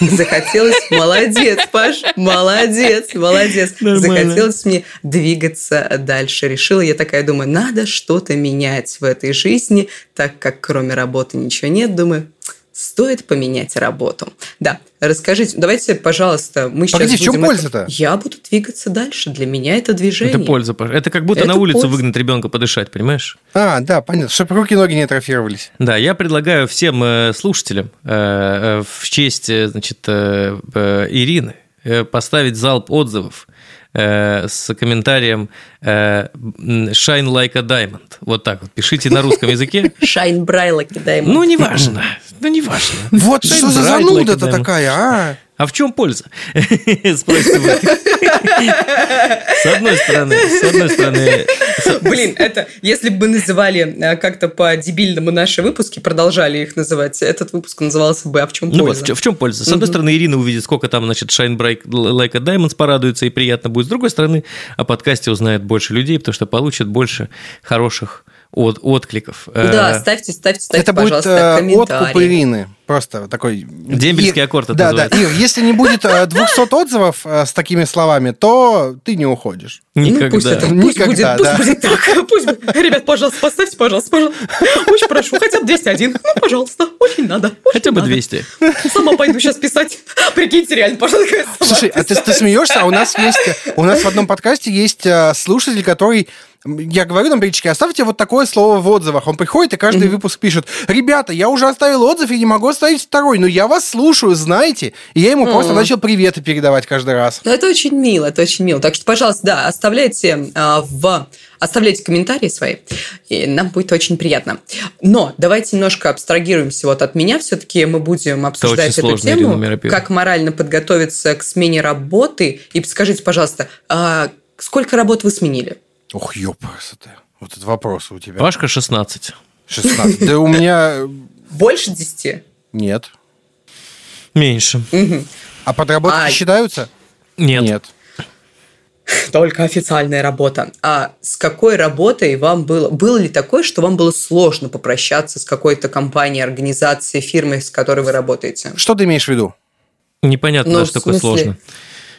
Захотелось, молодец, Паш, молодец, молодец.
Нормально.
Захотелось мне двигаться дальше. Решила, я такая думаю, надо что-то менять в этой жизни, так как кроме работы ничего нет. Думаю, стоит поменять работу. Да, расскажите, давайте, пожалуйста, мы сейчас
Погоди, в чем
это-
польза-то?
Я буду двигаться дальше. Для меня это движение.
Это польза. Это как будто
Это
на улицу
польза.
выгнать ребенка подышать, понимаешь?
А, да, понятно. Чтобы руки-ноги не атрофировались.
Да, я предлагаю всем э, слушателям э, э, в честь, значит, Ирины поставить залп отзывов э, с комментарием э, «Shine like a diamond». Вот так вот. Пишите на русском языке.
Шайн Брайла кидаем.
Ну, неважно. Ну, неважно.
Вот
Shine
что за
bright like a
зануда-то
diamond.
такая, а?
А в чем польза? Спросите вы. С одной стороны, с одной стороны,
Блин, это если бы мы называли э, как-то по-дебильному наши выпуски, продолжали их называть, этот выпуск назывался бы «А в чем
Ну вот,
польза?».
в чем польза? С одной стороны, Ирина увидит, сколько там, значит, Shine Bright Like a Diamonds порадуется, и приятно будет. С другой стороны, о подкасте узнает больше людей, потому что получит больше хороших от- откликов.
Да,
Э,
ставьте, ставьте, ставьте,
Это будет
пожалуйста,
э,
комментарии.
откуп Ирины. Просто такой...
Дембельский
Ир-
аккорд это
Да, да.
называется.
Ир, если не будет э, 200 отзывов э, с такими словами, то ты не уходишь.
Никогда.
Ну, пусть это, пусть
Никогда,
будет,
да.
пусть будет так. Пусть будет. Ребят, пожалуйста, поставьте, пожалуйста, пожалуйста. Очень прошу, хотя бы 201. Ну, пожалуйста, очень надо. очень
Хотя бы
надо.
200.
Сама пойду сейчас писать. Прикиньте, реально, пожалуйста.
Слушай, а ты, ты смеешься? А у нас есть... У нас в одном подкасте есть э, слушатель, который я говорю там периодически, оставьте вот такое слово в отзывах. Он приходит и каждый mm-hmm. выпуск пишет, ребята, я уже оставил отзыв и не могу оставить второй, но я вас слушаю, знаете. И я ему mm-hmm. просто начал приветы передавать каждый раз.
Ну, это очень мило, это очень мило. Так что, пожалуйста, да, оставляйте э, в Оставляйте комментарии свои, и нам будет очень приятно. Но давайте немножко абстрагируемся вот от меня. Все-таки мы будем обсуждать эту тему, как морально подготовиться к смене работы. И скажите, пожалуйста, а сколько работ вы сменили?
Ох, ёпрст, вот этот вопрос у тебя.
Пашка 16.
16. Да у меня...
Больше 10?
Нет.
Меньше.
А подработки а считаются?
Нет.
Нет.
Только официальная работа. А с какой работой вам было? Было ли такое, что вам было сложно попрощаться с какой-то компанией, организацией, фирмой, с которой вы работаете?
Что ты имеешь в виду?
Непонятно, ну, что такое сложно.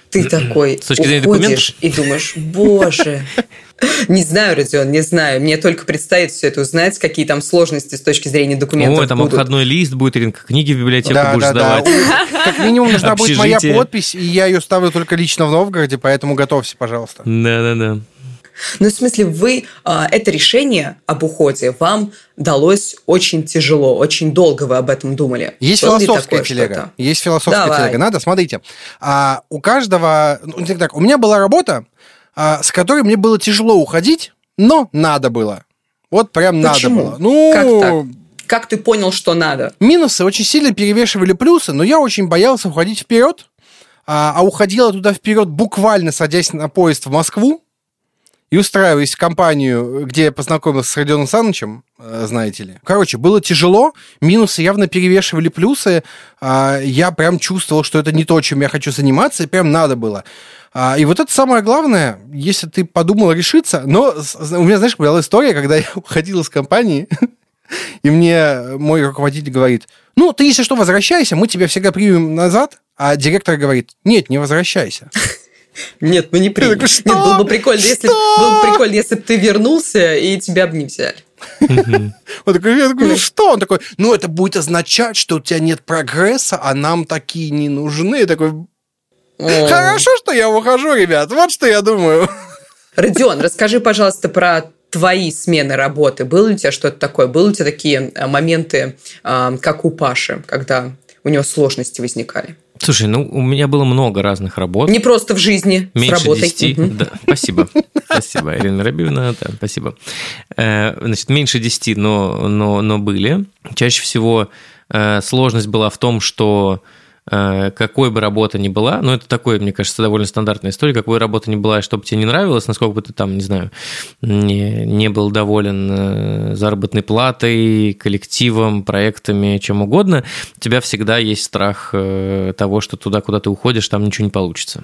Ты такой С точки зрения документов? и думаешь, боже, не знаю, Родион, не знаю. Мне только предстоит все это узнать, какие там сложности с точки зрения документов
Ой, там будут. обходной лист будет, Иринка, книги в библиотеку да, будешь да, сдавать.
Да. Как минимум нужна будет моя подпись, и я ее ставлю только лично в Новгороде, поэтому готовься, пожалуйста.
Да-да-да.
Ну, в смысле, вы а, это решение об уходе вам далось очень тяжело, очень долго вы об этом думали.
Есть Было философская телега. Есть философская Давай. телега. Надо, смотрите. А, у каждого... Ну, так, у меня была работа, с которой мне было тяжело уходить, но надо было. Вот прям Почему? надо было.
Ну, как так? Как ты понял, что надо?
Минусы очень сильно перевешивали плюсы, но я очень боялся уходить вперед, а, а уходила туда вперед буквально садясь на поезд в Москву и устраиваясь в компанию, где я познакомился с Родионом Санычем, э, знаете ли. Короче, было тяжело, минусы явно перевешивали плюсы, а, я прям чувствовал, что это не то, чем я хочу заниматься, и прям надо было. А, и вот это самое главное, если ты подумал решиться, но у меня, знаешь, была история, когда я уходил из компании, и мне мой руководитель говорит, ну, ты, если что, возвращайся, мы тебя всегда примем назад, а директор говорит, нет, не возвращайся.
Нет, ну не. Такой, что? Нет, было бы прикольно, если, было бы прикольно, если бы ты вернулся и тебя бы не взяли.
Он такой, я такой, ну что? Он такой, ну это будет означать, что у тебя нет прогресса, а нам такие не нужны. Я такой, Хорошо, что я ухожу, ребят. Вот что я думаю.
Родион, расскажи, пожалуйста, про твои смены работы. Было ли у тебя что-то такое? Были у тебя такие э, моменты, э, как у Паши, когда у него сложности возникали?
Слушай, ну у меня было много разных работ.
Не просто в жизни,
Меньше с работой. 10, угу. да, спасибо. Спасибо, Ирина Рабиевна, да, спасибо. Э, значит, меньше 10, но, но, но были. Чаще всего сложность была в том, что Э, какой бы работа ни была, ну, это такое, мне кажется, довольно стандартная история, какой работа ни была, чтобы тебе не нравилось, насколько бы ты там, не знаю, не, не был доволен э, заработной платой, коллективом, проектами, чем угодно, у тебя всегда есть страх э, того, что туда, куда ты уходишь, там ничего не получится.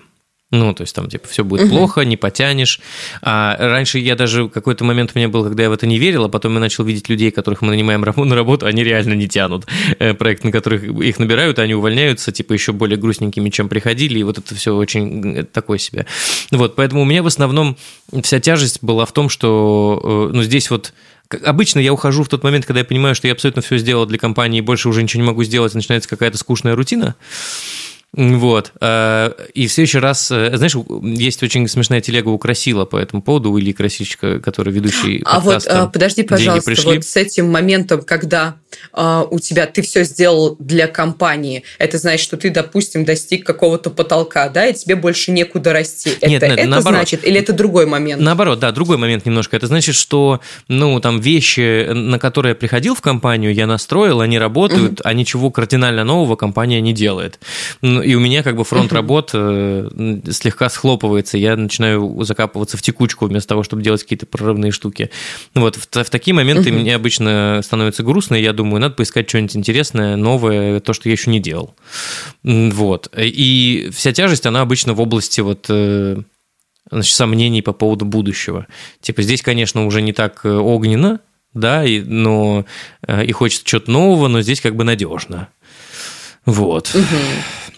Ну, то есть там, типа, все будет угу. плохо, не потянешь. А раньше я даже, какой-то момент у меня был, когда я в это не верил, а потом я начал видеть людей, которых мы нанимаем на работу, они реально не тянут. Э, проект, на которых их набирают, они увольняются, типа, еще более грустненькими, чем приходили, и вот это все очень э, такое себе. Вот, поэтому у меня в основном вся тяжесть была в том, что, э, ну, здесь вот Обычно я ухожу в тот момент, когда я понимаю, что я абсолютно все сделал для компании, и больше уже ничего не могу сделать, начинается какая-то скучная рутина. Вот. Э, и в следующий раз, э, знаешь, есть очень смешная телега у Красила по этому поводу, у Ильи Красильщика, который ведущий
А вот, э, подожди, пожалуйста, вот с этим моментом, когда у тебя ты все сделал для компании, это значит, что ты, допустим, достиг какого-то потолка, да, и тебе больше некуда расти. Нет, это, нет, это наоборот. значит, или это другой момент?
Наоборот, да, другой момент немножко. Это значит, что, ну, там, вещи, на которые я приходил в компанию, я настроил, они работают, угу. а ничего кардинально нового компания не делает и у меня как бы фронт работ э, слегка схлопывается, я начинаю закапываться в текучку вместо того, чтобы делать какие-то прорывные штуки. Вот в, в такие моменты мне обычно становится грустно, и я думаю, надо поискать что-нибудь интересное, новое, то, что я еще не делал. Вот. И вся тяжесть, она обычно в области вот э, значит, сомнений по поводу будущего. Типа здесь, конечно, уже не так э, огненно, да, и, но и хочется чего-то нового, но здесь как бы надежно. Вот. Угу.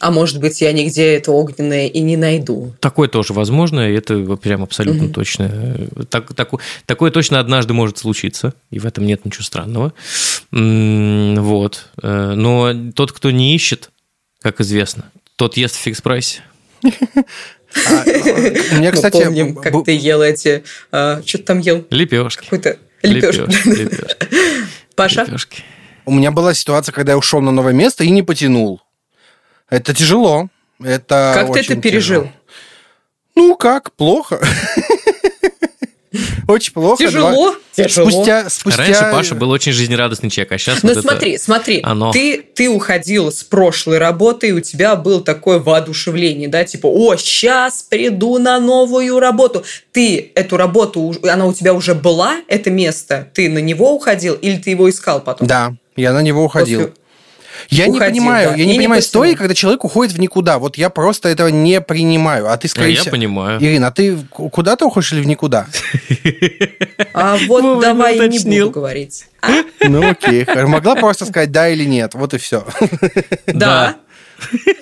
А может быть, я нигде это огненное и не найду.
Такое тоже возможно, и это прям абсолютно угу. точно. Так, так, такое точно однажды может случиться, и в этом нет ничего странного. Вот. Э, но тот, кто не ищет, как известно, тот ест в фикс-прайсе.
А, у меня,
Мы
кстати,
помним,
б-
как ты ел эти... а, Что ты там ел?
Лепешки.
Какой-то лепешки.
Лепешки.
Паша?
Лепешки.
у меня была ситуация, когда я ушел на новое место и не потянул. Это тяжело. Это
Как ты это пережил?
тяжело. Ну как, плохо. Очень плохо.
Тяжело?
Два-
Тяжело.
Спустя, спустя...
Раньше Паша был очень жизнерадостный человек, а сейчас
Ну
вот это-
смотри, смотри,
оно.
ты, ты уходил с прошлой работы, и у тебя было такое воодушевление, да, типа, о, сейчас приду на новую работу. Ты эту работу, она у тебя уже была, это место, ты на него уходил или ты его искал потом?
Да, я на него уходил.
После-
Я не
Уходил,
понимаю,
да,
я не
не
понимаю истории, когда человек уходит в никуда. Вот я просто этого не принимаю. А ты,
А
скорее
я
всего...
понимаю.
Ирина, а ты куда ты уходишь или в никуда?
А вот давай не буду говорить. А?
Ну окей. Могла просто сказать да или нет. Вот и все.
Да.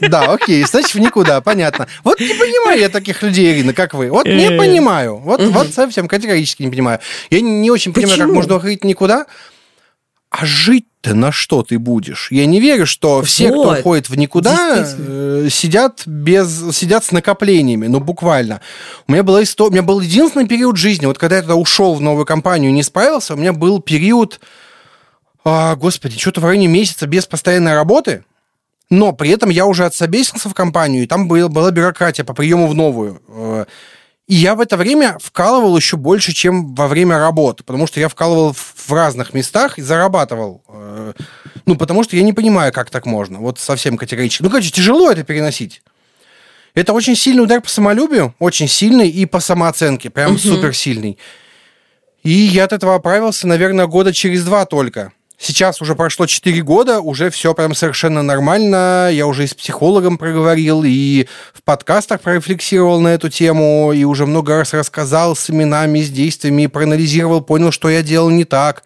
Да, окей, значит, в никуда, понятно. Вот не понимаю я таких людей, Ирина, как вы. Вот не
Э.
понимаю. Вот, вот совсем категорически не понимаю. Я не, не очень понимаю, как можно уходить никуда. А жить-то на что ты будешь? Я не верю, что все, кто
Вот,
уходит в никуда, э, сидят без сидят с накоплениями, ну буквально. У меня была история, у меня был единственный период жизни, вот когда я туда ушел в новую компанию и не справился, у меня был период, а, господи, что-то в районе месяца без постоянной работы, но при этом я уже отсобесился в компанию, и там был, была бюрократия по приему в новую. И я в это время вкалывал еще больше, чем во время работы, потому что я вкалывал в разных местах и зарабатывал. Э, Ну, потому что я не понимаю, как так можно. Вот совсем категорически. Ну, короче, тяжело это переносить. Это очень сильный удар по самолюбию, очень сильный, и по самооценке, прям суперсильный. И я от этого оправился, наверное, года через два только. Сейчас уже прошло 4 года, уже все прям совершенно нормально. Я уже и с психологом проговорил, и в подкастах прорефлексировал на эту тему, и уже много раз рассказал с именами, с действиями, проанализировал, понял, что я делал не так.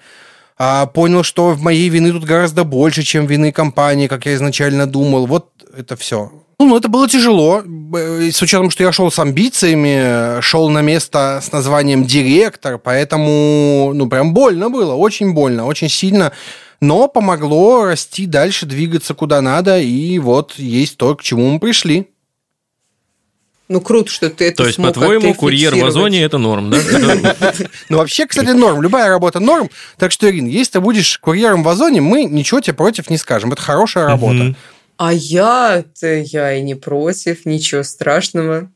А понял, что в моей вины тут гораздо больше, чем вины компании, как я изначально думал. Вот это все. Ну, это было тяжело, б- с учетом, что я шел с амбициями, шел на место с названием директор, поэтому, ну, прям больно было, очень больно, очень сильно, но помогло расти дальше, двигаться куда надо, и вот есть то, к чему мы пришли.
Ну, круто, что ты это
То есть, по-твоему, курьер в. Озоне – это норм, да?
Ну, вообще, кстати, норм, любая работа норм, так что, Ирин, если ты будешь курьером в Озоне, мы ничего тебе против не скажем, это хорошая работа.
А я-то, я и не против, ничего страшного.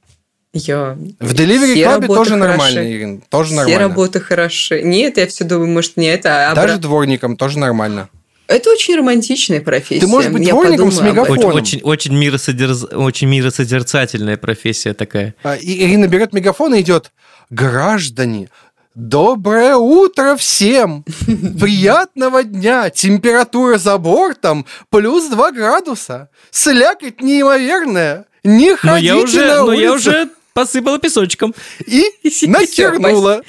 Я...
В Delivery
Все
Club тоже
хороши.
нормально, Ирин, тоже
Все
нормально.
работы хороши. Нет, я все думаю, может, не это, а
Даже
обра-
дворником тоже нормально.
Это очень романтичная профессия.
Ты можешь быть
Я
дворником с мегафоном.
Очень, очень, очень, миросодерз- очень миросозерцательная профессия такая.
А, и Ирина берет мегафон и идет, граждане, доброе утро всем, приятного дня, температура за бортом плюс 2 градуса, слякоть неимоверная, не
Но
ходите
Ну, я уже,
на
но я
улицу».
уже посыпала песочком.
И
Всё,
накернула.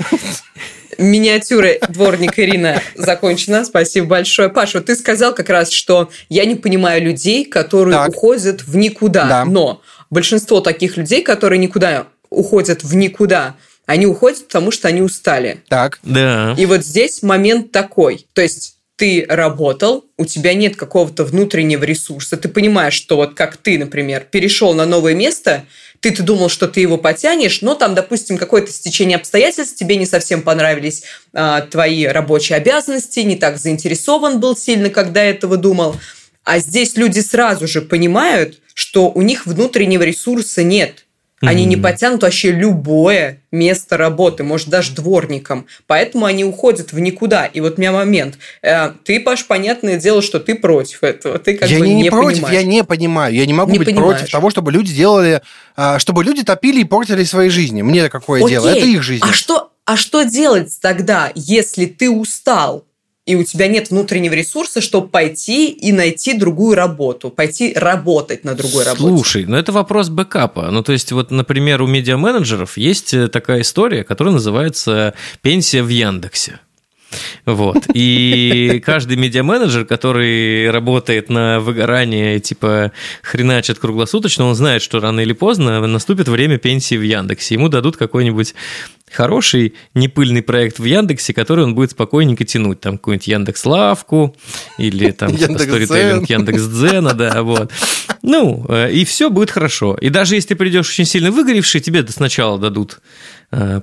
Миниатюра дворник Ирина закончена. Спасибо большое. Паша, вот ты сказал как раз, что я не понимаю людей, которые
Так.
уходят в никуда.
Да.
Но большинство таких людей, которые никуда уходят в никуда, они уходят, потому что они устали.
Так,
Да.
И вот здесь момент такой. То есть ты работал, у тебя нет какого-то внутреннего ресурса, ты понимаешь, что вот как ты, например, перешел на новое место, ты-то думал, что ты его потянешь, но там, допустим, какое-то стечение обстоятельств, тебе не совсем понравились а, твои рабочие обязанности, не так заинтересован был сильно, когда этого думал. А здесь люди сразу же понимают, что у них внутреннего ресурса нет. Они не потянут вообще любое место работы, может, даже дворником. Поэтому они уходят в никуда. И вот у меня момент. Э, Ты, Паш, понятное дело, что ты против этого. Ты как
я
бы
не,
не,
против,
понимаешь.
я не понимаю. Я не могу
Не
быть
понимаешь.
против того, чтобы люди делали, а, чтобы люди топили и портили свои жизни. Мне какое дело?
Окей.
Это их жизнь.
А что, а что делать тогда, если ты устал? И у тебя нет внутреннего ресурса, чтобы пойти и найти другую работу, пойти работать на другой работе.
Слушай, ну это вопрос бэкапа. Ну, то есть, вот, например, у медиа-менеджеров есть э, такая история, которая называется «Пенсия в Яндексе». Вот. И каждый медиа-менеджер, который работает на выгорание, типа хреначит круглосуточно, он знает, что рано или поздно наступит время пенсии в Яндексе. Ему дадут какой-нибудь хороший, непыльный проект в Яндексе, который он будет спокойненько тянуть. Там какую-нибудь Яндекс Лавку или там сторителлинг Яндекс Дзена, да, вот. Ну, э, и все будет хорошо. И даже если ты придешь очень сильно выгоревший, тебе сначала дадут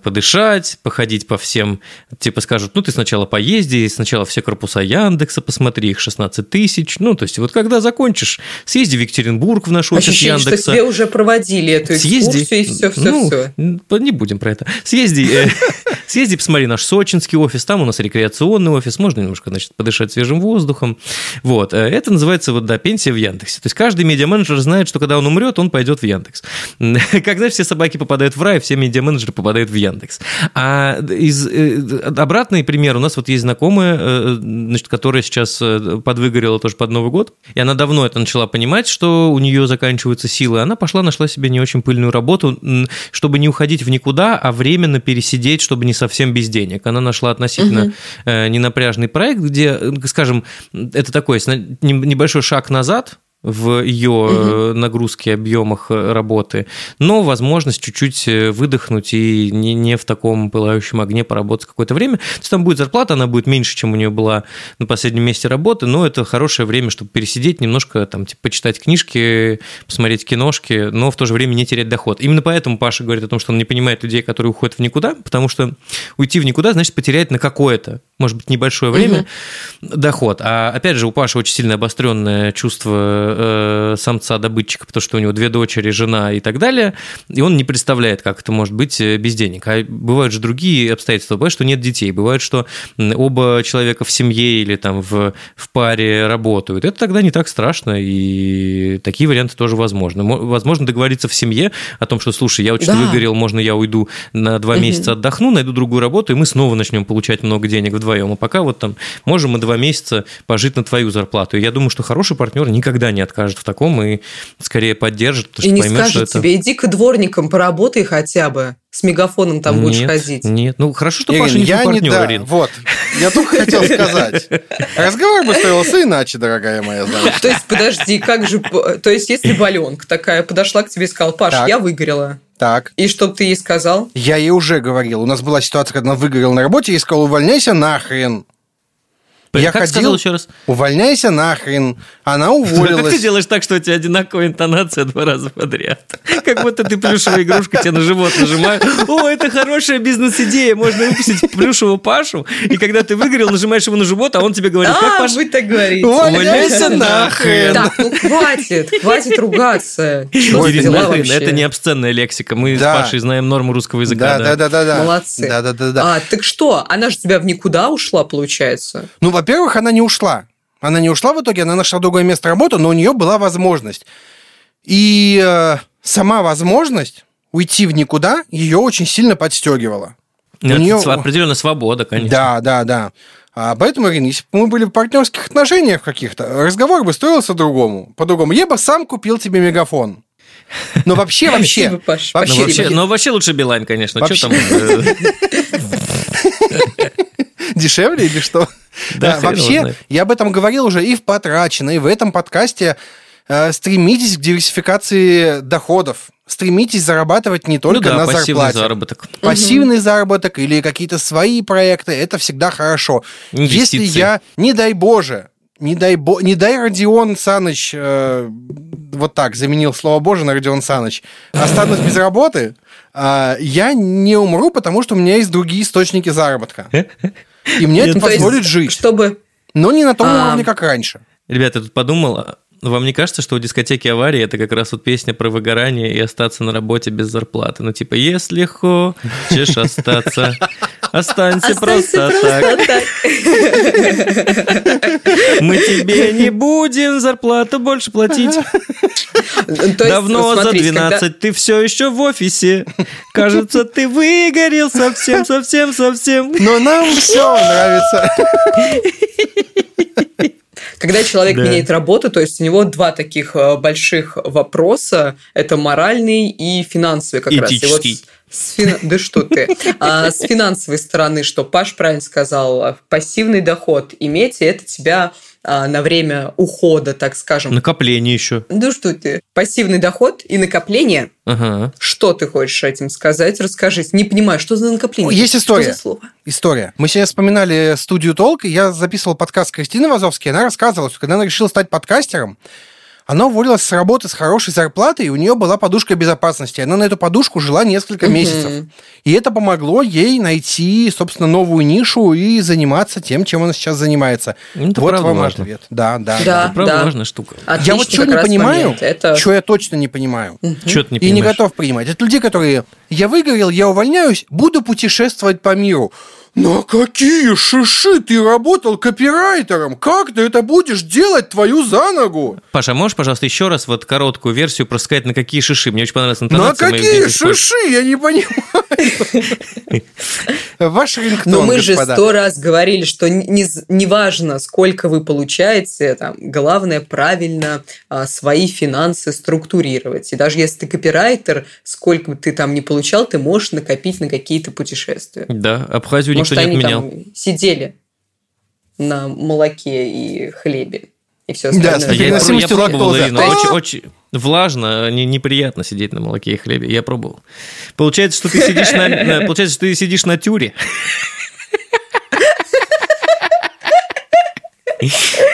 подышать, походить по всем, типа скажут, ну ты сначала поезди, сначала все корпуса Яндекса посмотри, их 16 тысяч, ну то есть вот когда закончишь, съезди в Екатеринбург в наш офис
Ощущение,
Яндекса.
что тебе уже проводили эту съезди, экскурсию и все, все, ну, все.
Не будем про это. Съезди, э, съезди, посмотри наш сочинский офис, там у нас рекреационный офис, можно немножко, значит, подышать свежим воздухом. Вот, э, это называется вот, да, пенсия в Яндексе. То есть каждый медиаменеджер знает, что когда он умрет, он пойдет в Яндекс. Когда все собаки попадают в рай, все медиаменеджеры попадают попадает в Яндекс. А из э, обратный пример у нас вот есть знакомая, э, значит, которая сейчас э, подвыгорела тоже под Новый год, и она давно это начала понимать, что у нее заканчиваются силы. Она пошла, нашла себе не очень пыльную работу, чтобы не уходить в никуда, а временно пересидеть, чтобы не совсем без денег. Она нашла относительно угу. ненапряжный проект, где, скажем, это такой небольшой шаг назад, в ее угу. нагрузке, объемах э, работы, но возможность чуть-чуть э, выдохнуть и не, не в таком пылающем огне поработать какое-то время. То есть там будет зарплата, она будет меньше, чем у нее была на последнем месте работы, но это хорошее время, чтобы пересидеть, немножко там, типа, почитать книжки, посмотреть киношки, но в то же время не терять доход. Именно поэтому Паша говорит о том, что он не понимает людей, которые уходят в никуда, потому что уйти в никуда значит потерять на какое-то, может быть, небольшое время угу. доход. А опять же, у Паши очень сильно обостренное чувство э, самца-добытчика, потому что у него две дочери, жена и так далее, и он не представляет, как это может быть э, без денег. А бывают же другие обстоятельства. Бывает, что нет детей, бывает, что оба человека в семье или там в, в паре работают. Это тогда не так страшно, и такие варианты тоже возможны. Возможно договориться в семье о том, что, слушай, я очень да. выгорел, можно я уйду на два месяца отдохну, найду другую работу, и мы снова начнем получать много денег вдвоем. А пока вот там можем мы два месяца пожить на твою зарплату. И я думаю, что хороший партнер никогда не откажет в таком и скорее поддержит,
потому что и не поймет, скажет что тебе, это... иди к дворникам, поработай хотя бы. С мегафоном там нет, будешь ходить.
Нет, ну хорошо, что
Ирин,
Паша не
я
партнер,
не, да,
Ирин.
Вот, я только хотел сказать. Разговор бы строился иначе, дорогая моя.
То есть, подожди, как же... То есть, если Баленка такая подошла к тебе и сказала, Паш, я выгорела.
Так.
И что ты ей сказал?
Я ей уже говорил. У нас была ситуация, когда она выгорела на работе, и сказал, увольняйся нахрен.
Я как ходил, сказал еще раз?
Увольняйся нахрен. Она уволилась.
Как ты делаешь так, что у тебя одинаковая интонация два раза подряд? Как будто ты плюшевая игрушка, тебе на живот нажимаю. О, это хорошая бизнес-идея, можно выпустить плюшевого Пашу, и когда ты выиграл, нажимаешь его на живот, а он тебе говорит, как
а,
Паша?
вы так говорите.
Увольняйся нахрен.
Так, ну хватит, хватит ругаться.
Это не обсценная лексика, мы с Пашей знаем норму русского языка.
Да, да, да, да.
Молодцы.
Да, да, да, да.
А, так что, она же тебя в никуда ушла, получается?
Ну, во-первых, она не ушла. Она не ушла в итоге, она нашла другое место работы, но у нее была возможность. И э, сама возможность уйти в никуда ее очень сильно подстегивала.
Ну, у нее определенная свобода, конечно.
Да, да, да. А поэтому, Ирина, если бы мы были в партнерских отношениях каких-то, разговор бы строился другому, по-другому. Я бы сам купил тебе мегафон. Но вообще, вообще...
вообще, но вообще лучше Билайн, конечно. Что там?
Дешевле или что? Да, вообще, я об этом говорил уже и в потрачено, и в этом подкасте. Э, стремитесь к диверсификации доходов. Стремитесь зарабатывать не только ну да, на пассивный зарплате.
заработок.
Пассивный угу. заработок или какие-то свои проекты, это всегда хорошо. Инвестиции. Если я, не дай боже, не дай, бо... не дай Родион Саныч, э, вот так, заменил слово Боже на Родион Саныч, останусь без работы, э, я не умру, потому что у меня есть другие источники заработка. И мне это позволит жить.
Чтобы...
Но не на том а... уровне, как раньше.
Ребята, я тут подумал, вам не кажется, что у дискотеки аварии это как раз вот песня про выгорание и остаться на работе без зарплаты? Ну, типа, если хочешь остаться, останься, просто, так. Мы тебе не будем зарплату больше платить. Давно за 12 ты все еще в офисе. Кажется, ты выгорел совсем, совсем, совсем.
Но нам все нравится.
Когда человек да. меняет работу, то есть у него два таких э, больших вопроса. Это моральный и финансовый как
Этический.
раз. И вот с фин... Да что ты. А с финансовой стороны, что Паш правильно сказал, пассивный доход иметь, и это тебя на время ухода, так скажем.
Накопление еще.
Ну что ты, пассивный доход и накопление.
Ага.
Что ты хочешь этим сказать? Расскажи. Не понимаю, что за накопление?
Есть история.
Что за слово?
История. Мы сегодня вспоминали студию Толк, и я записывал подкаст Кристины Вазовской, и она рассказывала, что когда она решила стать подкастером, она уволилась с работы с хорошей зарплатой, и у нее была подушка безопасности. Она на эту подушку жила несколько
Мгм.
месяцев. И это помогло ей найти, собственно, новую нишу и заниматься тем, чем она сейчас занимается.
Ну, это
вот
правда
вам
важно.
ответ. Да, да.
Да.
Это правда важная штука.
Я вот что не понимаю,
момент. Это...
что я точно не понимаю.
Чего ты не
и не
понимаешь?
готов принимать. Это люди, которые я выгорел, я увольняюсь, буду путешествовать по миру. На какие шиши ты работал копирайтером? Как ты это будешь делать твою за ногу?
Паша, можешь, пожалуйста, еще раз вот короткую версию просто сказать, на какие шиши? Мне очень понравилась
На
интонация. её
какие шиши? Я не понимаю. Ваш рингтон,
Но мы же сто раз говорили, что не, не важно, сколько вы получаете, главное правильно а, свои финансы структурировать. И даже если ты копирайтер, сколько бы ты там не получал, ты можешь накопить на какие-то путешествия.
Да, Абхазию
Может,
никто не
они
отменял.
там сидели на молоке и хлебе и все
Да,
остальное.
с
Я, я пробовал,
лактозы.
Ирина,
А!
очень, очень влажно, не- неприятно сидеть на молоке и хлебе. Я пробовал. Получается, что ты сидишь на, на- получается, что ты сидишь на тюре.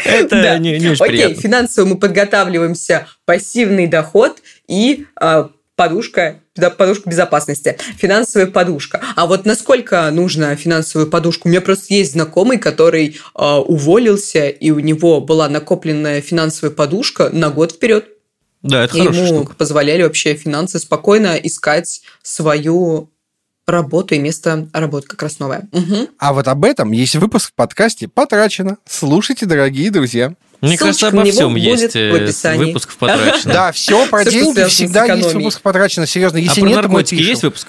Это
Да.
не, не очень
Окей,
приятно.
финансово мы подготавливаемся пассивный доход и а, подушка, да, подушка безопасности, финансовая подушка. А вот насколько нужно финансовую подушку? У меня просто есть знакомый, который а, уволился, и у него была накопленная финансовая подушка на год вперед.
Да, это
И
хорошая
ему
штука.
позволяли вообще финансы спокойно искать свою работу и место работы как раз новое. Мгм.
А вот об этом есть выпуск в подкасте «Потрачено». Слушайте, дорогие друзья.
Мне
ссылочка
кажется, обо всем
будет
есть
в
э,
описании.
выпуск в потрачено.
Да, все про деньги всегда есть выпуск потрачено, серьезно.
А
Если
про
нет, то мы
наркотики есть выпуск?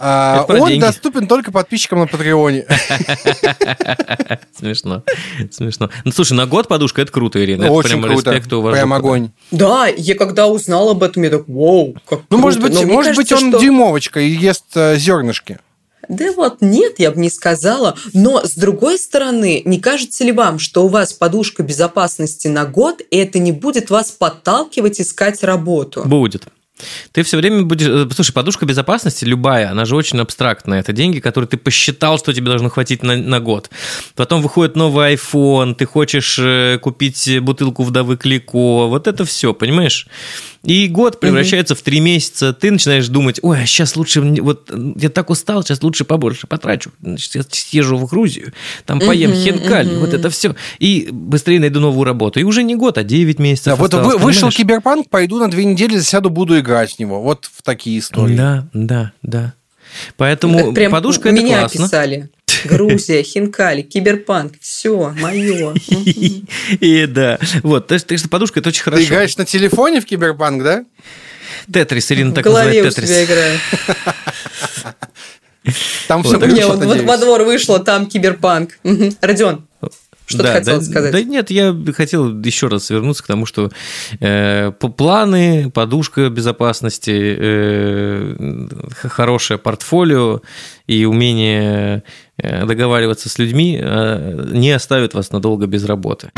А, он
деньги.
доступен только подписчикам на Патреоне.
Смешно. Смешно. Ну, слушай, на год подушка – это круто, Ирина. Это
Очень
прям
круто.
респект.
Прям огонь.
Да, я когда узнал об этом, я так, вау, как
Ну, может
круто».
быть, может быть, он
что-
дюймовочка и ест э, зернышки.
Да вот нет, я бы не сказала. Но, с другой стороны, не кажется ли вам, что у вас подушка безопасности на год, и это не будет вас подталкивать искать работу?
Будет. Ты все время будешь... э, Слушай, подушка безопасности любая, она же очень абстрактная. Это деньги, которые ты посчитал, что тебе должно хватить на, на год. Потом выходит новый iPhone, ты хочешь э, купить бутылку вдовы Клико. Вот это все, понимаешь? И год превращается в три месяца. Ты начинаешь думать, ой, а сейчас лучше... Вот я так устал, сейчас лучше побольше потрачу. Значит, я съезжу в Грузию, там поем
Мгм,
хинкаль,
мгм.
вот это все. И быстрее найду новую работу. И уже не год, а 9 месяцев
Да, вот
осталось,
вы- вышел киберпанк, пойду на две недели, засяду, буду играть в него. Вот в такие истории.
Да, да, да. Поэтому
Это прям
подушка это
меня
классно.
описали. Грузия, Хинкали, Киберпанк, все, мое.
И да, вот, что так что подушка это очень
Ты
хорошо.
играешь на телефоне в киберпанк, да?
Тетрис, Ирина
В
так называет Тетрис.
играет.
Там
Вот,
все
вот, вот во двор вышло, там Киберпанк. Родион, что ты
Да,
хотел
да,
сказать?
Да нет, я хотел еще раз вернуться к тому, что э, планы, подушка безопасности, э, хорошее портфолио и умение э, договариваться с людьми э, не оставят вас надолго без работы.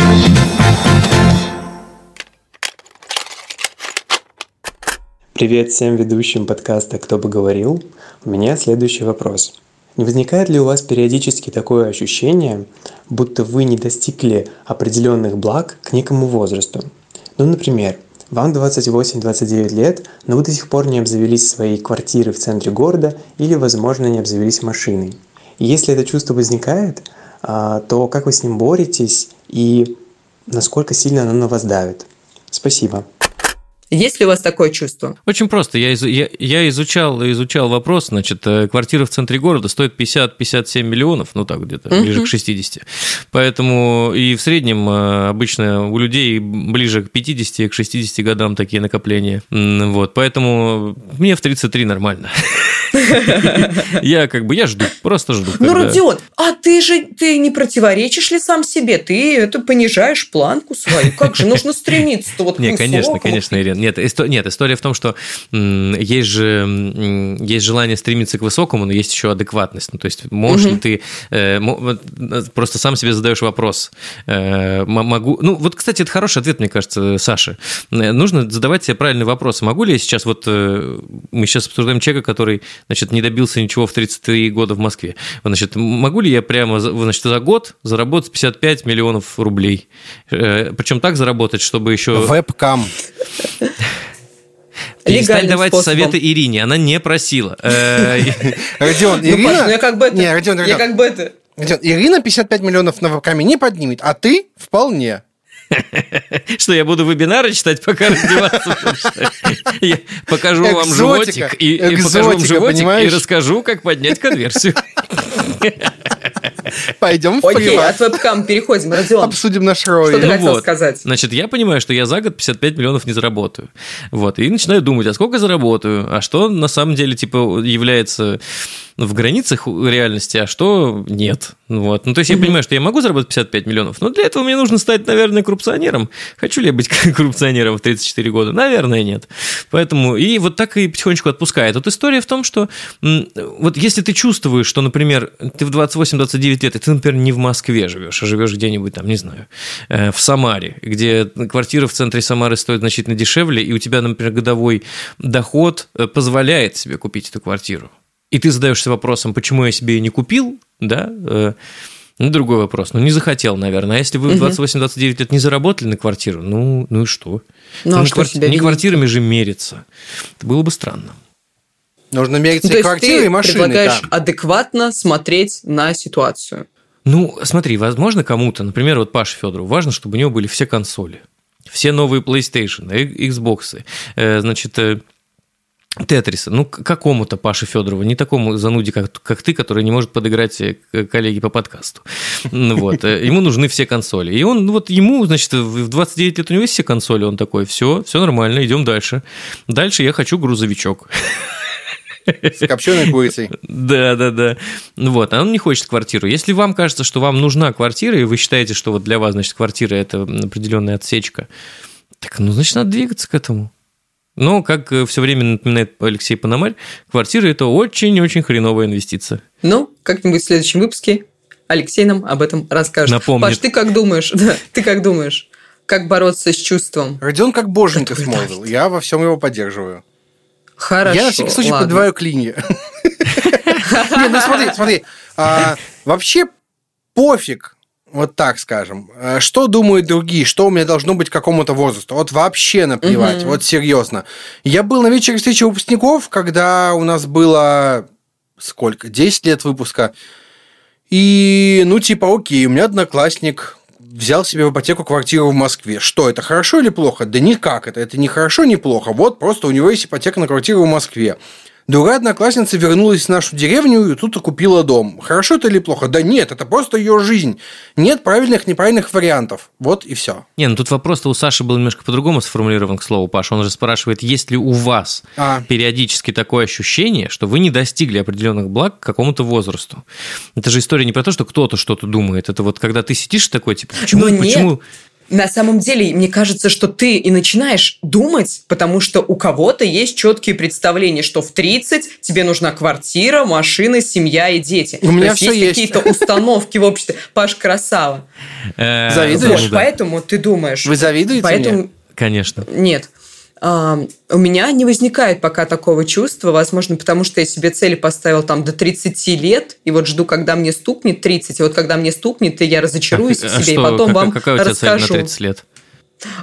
Привет всем ведущим подкаста «Кто бы говорил?». У меня следующий вопрос. Не возникает ли у вас периодически такое ощущение, будто вы не достигли определенных благ к некому возрасту? Ну, например, вам 28-29 лет, но вы до сих пор не обзавелись своей квартирой в центре города или, возможно, не обзавелись машиной. И если это чувство возникает, а, то как вы с ним боретесь и насколько сильно оно на вас давит? Спасибо.
Есть ли у вас такое чувство?
Очень просто. Я, изу- я, я изучал, изучал вопрос. Значит, э, квартира в центре города стоит 50-57 миллионов, ну так где-то,
Мгм.
ближе к 60. Поэтому и в среднем э, обычно у людей ближе к 50, к 60 годам такие накопления. Вот, поэтому мне в 33 нормально. Я как бы, я жду, просто жду.
Ну, Родион, а ты же, ты не противоречишь ли сам себе? Ты это понижаешь планку свою. Как же нужно стремиться-то вот к
Не, конечно, конечно, Ирина. Нет, исто- нет, история в том, что есть же есть желание стремиться к высокому, но есть еще адекватность. Ну, то есть можешь ли ты э, э, просто сам себе задаешь вопрос. э, могу. Ну, вот, кстати, это хороший ответ, мне кажется, Саши. Э, Нужно задавать себе правильный вопрос. Могу ли я сейчас вот мы сейчас обсуждаем человека, который, значит, не добился ничего в 33 года в Москве. Значит, могу ли я прямо, за- значит, за год заработать 55 миллионов рублей? Э, Причем так заработать, чтобы еще...
Вебкам.
Перестань давать
способом.
советы Ирине, она не просила. Э,
Родион,
Ну,
Ирина...
я как бы это... Я как бы это...
Ирина 55 миллионов на вебкаме не поднимет, а ты вполне.
Что, я буду вебинары читать, пока раздеваться что? Я покажу вам животик и, покажу вам животик и расскажу, как поднять конверсию.
Пойдем в
Окей,
приват.
от вебкам переходим. Родион,
Обсудим наш
что
рой.
ты
Ну
хотел
вот.
сказать?
Значит, я понимаю, что я за год 55 миллионов не заработаю. Вот. И начинаю думать, а сколько заработаю, а что на самом деле типа является в границах реальности, а что нет. Вот. Ну, то есть я понимаю, что я могу заработать 55 миллионов, но для этого мне нужно стать, наверное, коррупционером. Хочу ли я быть коррупционером в 34 года? Наверное, нет. Поэтому и вот так и потихонечку отпускает. Вот история в том, что вот если ты чувствуешь, что, например, ты в 28-29 лет, и ты, например, не в Москве живешь, а живешь где-нибудь там, не знаю, э, в Самаре, где квартира в центре Самары стоит значительно дешевле, и у тебя, например, годовой доход э, позволяет себе купить эту квартиру. И ты задаешься вопросом, почему я себе ее не купил, да, э, ну, другой вопрос. Ну, не захотел, наверное. А если вы в 28-29 лет не заработали на квартиру, ну, ну и что?
Ну, а
не,
что себя
не квартирами же мериться. Это было бы странно.
Нужно мериться
Ну, то
и
ты
и машины.
предлагаешь
да.
адекватно смотреть на ситуацию.
Ну, смотри, возможно, кому-то, например, вот Паше Федору, важно, чтобы у него были все консоли, все новые PlayStation, и- Xbox, э, значит, э, Тетриса, ну, к какому-то Паше Федорову, не такому зануде, как, как ты, который не может подыграть э, коллеге по подкасту. Ну, Вот. э, Ему нужны все консоли. И он, ну, вот ему, значит, в 29 лет у него есть все консоли, он такой, все, все нормально, идем дальше. Дальше я хочу грузовичок.
С копченой курицей.
Да, да, да. Вот, а он не хочет квартиру. Если вам кажется, что вам нужна квартира, и вы считаете, что вот для вас, значит, квартира – это определенная отсечка, так, ну, значит, надо двигаться к этому. Но, как все время напоминает Алексей Пономарь, квартира – это очень-очень хреновая инвестиция.
Ну, как-нибудь в следующем выпуске Алексей нам об этом расскажет.
Напомнит.
Паш, ты как думаешь? Да, ты как думаешь? Как бороться с чувством?
Родион как боженька Смолвил. Я во всем его поддерживаю.
Хорошо.
Я на всякий случай
ладно.
подбиваю клинья. Не, ну смотри, смотри. а, Вообще пофиг, вот так скажем, э, что думают другие, что у меня должно быть к какому-то возрасту. Вот вообще наплевать,
Мгм.
вот серьезно. Я был на вечере встречи выпускников, когда у нас было сколько, 10 лет выпуска. И, ну, типа, окей, у меня одноклассник взял себе в ипотеку квартиру в Москве. Что, это хорошо или плохо? Да никак это. Это не хорошо, не плохо. Вот просто у него есть ипотека на квартиру в Москве. Другая одноклассница вернулась в нашу деревню и тут и купила дом. Хорошо это или плохо? Да нет, это просто ее жизнь. Нет правильных, неправильных вариантов. Вот и все.
Не, ну тут вопрос-то у Саши был немножко по-другому сформулирован, к слову, Паша. Он же спрашивает, есть ли у вас
А.
периодически такое ощущение, что вы не достигли определенных благ к какому-то возрасту. Это же история не про то, что кто-то что-то думает. Это вот когда ты сидишь такой, типа, почему,
Но нет.
почему...
На самом деле, мне кажется, что ты и начинаешь думать, потому что у кого-то есть четкие представления, что в 30 тебе нужна квартира, машина, семья и дети.
У меня
То есть
всё
есть
есть.
какие-то установки в обществе. Паш, красава.
Э,
Завидуешь?
поэтому ты думаешь.
Вы завидуете
Поэтому
мне?
Конечно.
нет. А, у меня не возникает пока такого чувства, возможно, потому что я себе цели поставил там до 30 лет, и вот жду, когда мне стукнет 30, и вот когда мне стукнет, и я разочаруюсь
А
в себе,
что,
и потом
как-
вам
какая у тебя цель на
расскажу.
30 лет?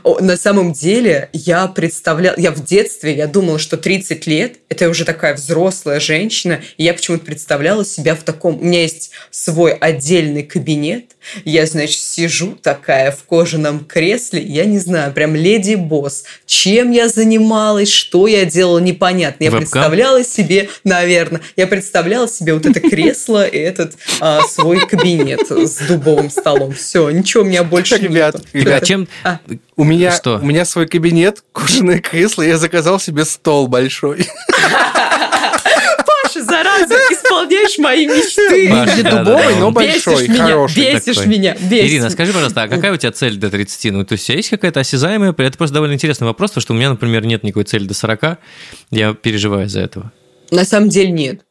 На самом деле, я представляла, я в детстве, я думала, что 30 лет – это уже такая взрослая женщина, и я почему-то представляла себя в таком... У меня есть свой отдельный кабинет, я, значит, сижу такая в кожаном кресле, я не знаю, прям леди-босс. Чем я занималась, что я делала, непонятно. Я
Вебкам?
представляла себе, наверное, я представляла себе вот это кресло и этот а, свой кабинет с дубовым столом. Все, ничего у меня больше нету.
ребят,
А чем...
У меня,
Что?
у меня свой кабинет, кожаное кресло, я заказал себе стол большой.
Паша, сразу исполняешь мои мечты.
Маша,
Не
да,
дубовый,
да,
но большой,
бесишь меня,
хороший.
бесишь
такой.
меня, бесишь.
Ирина, скажи, пожалуйста, а какая у тебя цель до 30? Ну, то есть у тебя есть какая-то осязаемая? Это просто довольно интересный вопрос, потому что у меня, например, нет никакой цели до 40. Я переживаю из-за этого.
На самом деле нет.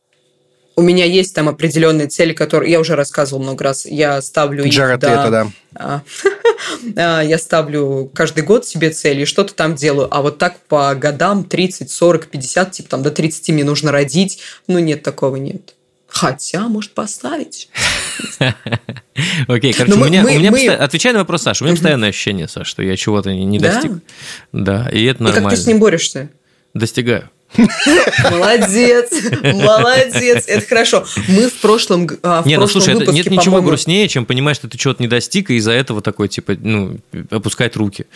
У меня есть там определенные цели, которые я уже рассказывал много раз. Я ставлю их
Джаред Лето, да.
А, а, Я ставлю каждый год себе цели и что-то там делаю. А вот так по годам 30, 40, 50, типа там до 30 мне нужно родить. Ну, нет, такого нет. Хотя, может, поставить.
Окей, короче, у
мы-
меня,
мы-
у меня
мы-
постоянно- на вопрос, Саша, у меня постоянное ощущение, Саша, что я чего-то не, не
Да?
достиг. Да, и это
И как
нормально.
ты с ним борешься?
Достигаю.
Молодец, молодец, это хорошо. Мы в прошлом, а, в
Не, ну слушай,
выпуске,
нет ничего грустнее, чем понимать, что ты чего-то не достиг, и из-за этого такой, типа, ну, опускать руки.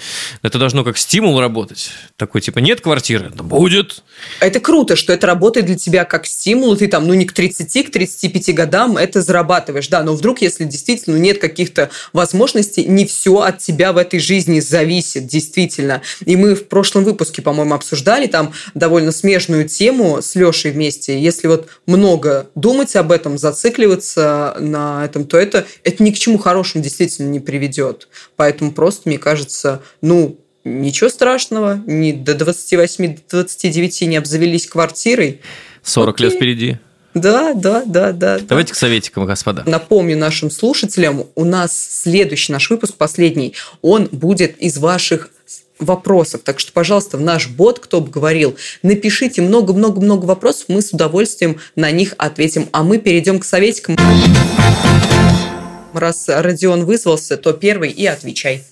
Это должно как стимул работать. Такой, типа, нет квартиры? Да будет.
Это круто, что это работает для тебя как стимул, ты там, ну, не к 30, к 35 годам это зарабатываешь, да, но вдруг, если действительно нет каких-то возможностей, не все от тебя в этой жизни зависит, действительно. И мы в прошлом выпуске, по-моему, обсуждали там довольно смежную тему с Лешей вместе. Если вот много думать об этом, зацикливаться на этом, то это, это ни к чему хорошему действительно не приведет. Поэтому просто, мне кажется, ну, Ничего страшного, ни до 28, до 29 не обзавелись квартирой.
40 лет
Окей.
впереди.
Да, да, да, да. да.
Давайте к советикам, господа.
Напомню нашим слушателям, у нас следующий наш выпуск, последний, он будет из ваших вопросов. Так что, пожалуйста, в наш бот, кто бы говорил, напишите много-много-много вопросов, мы с удовольствием на них ответим. А мы перейдем к советикам. Раз Родион вызвался, то первый и отвечай.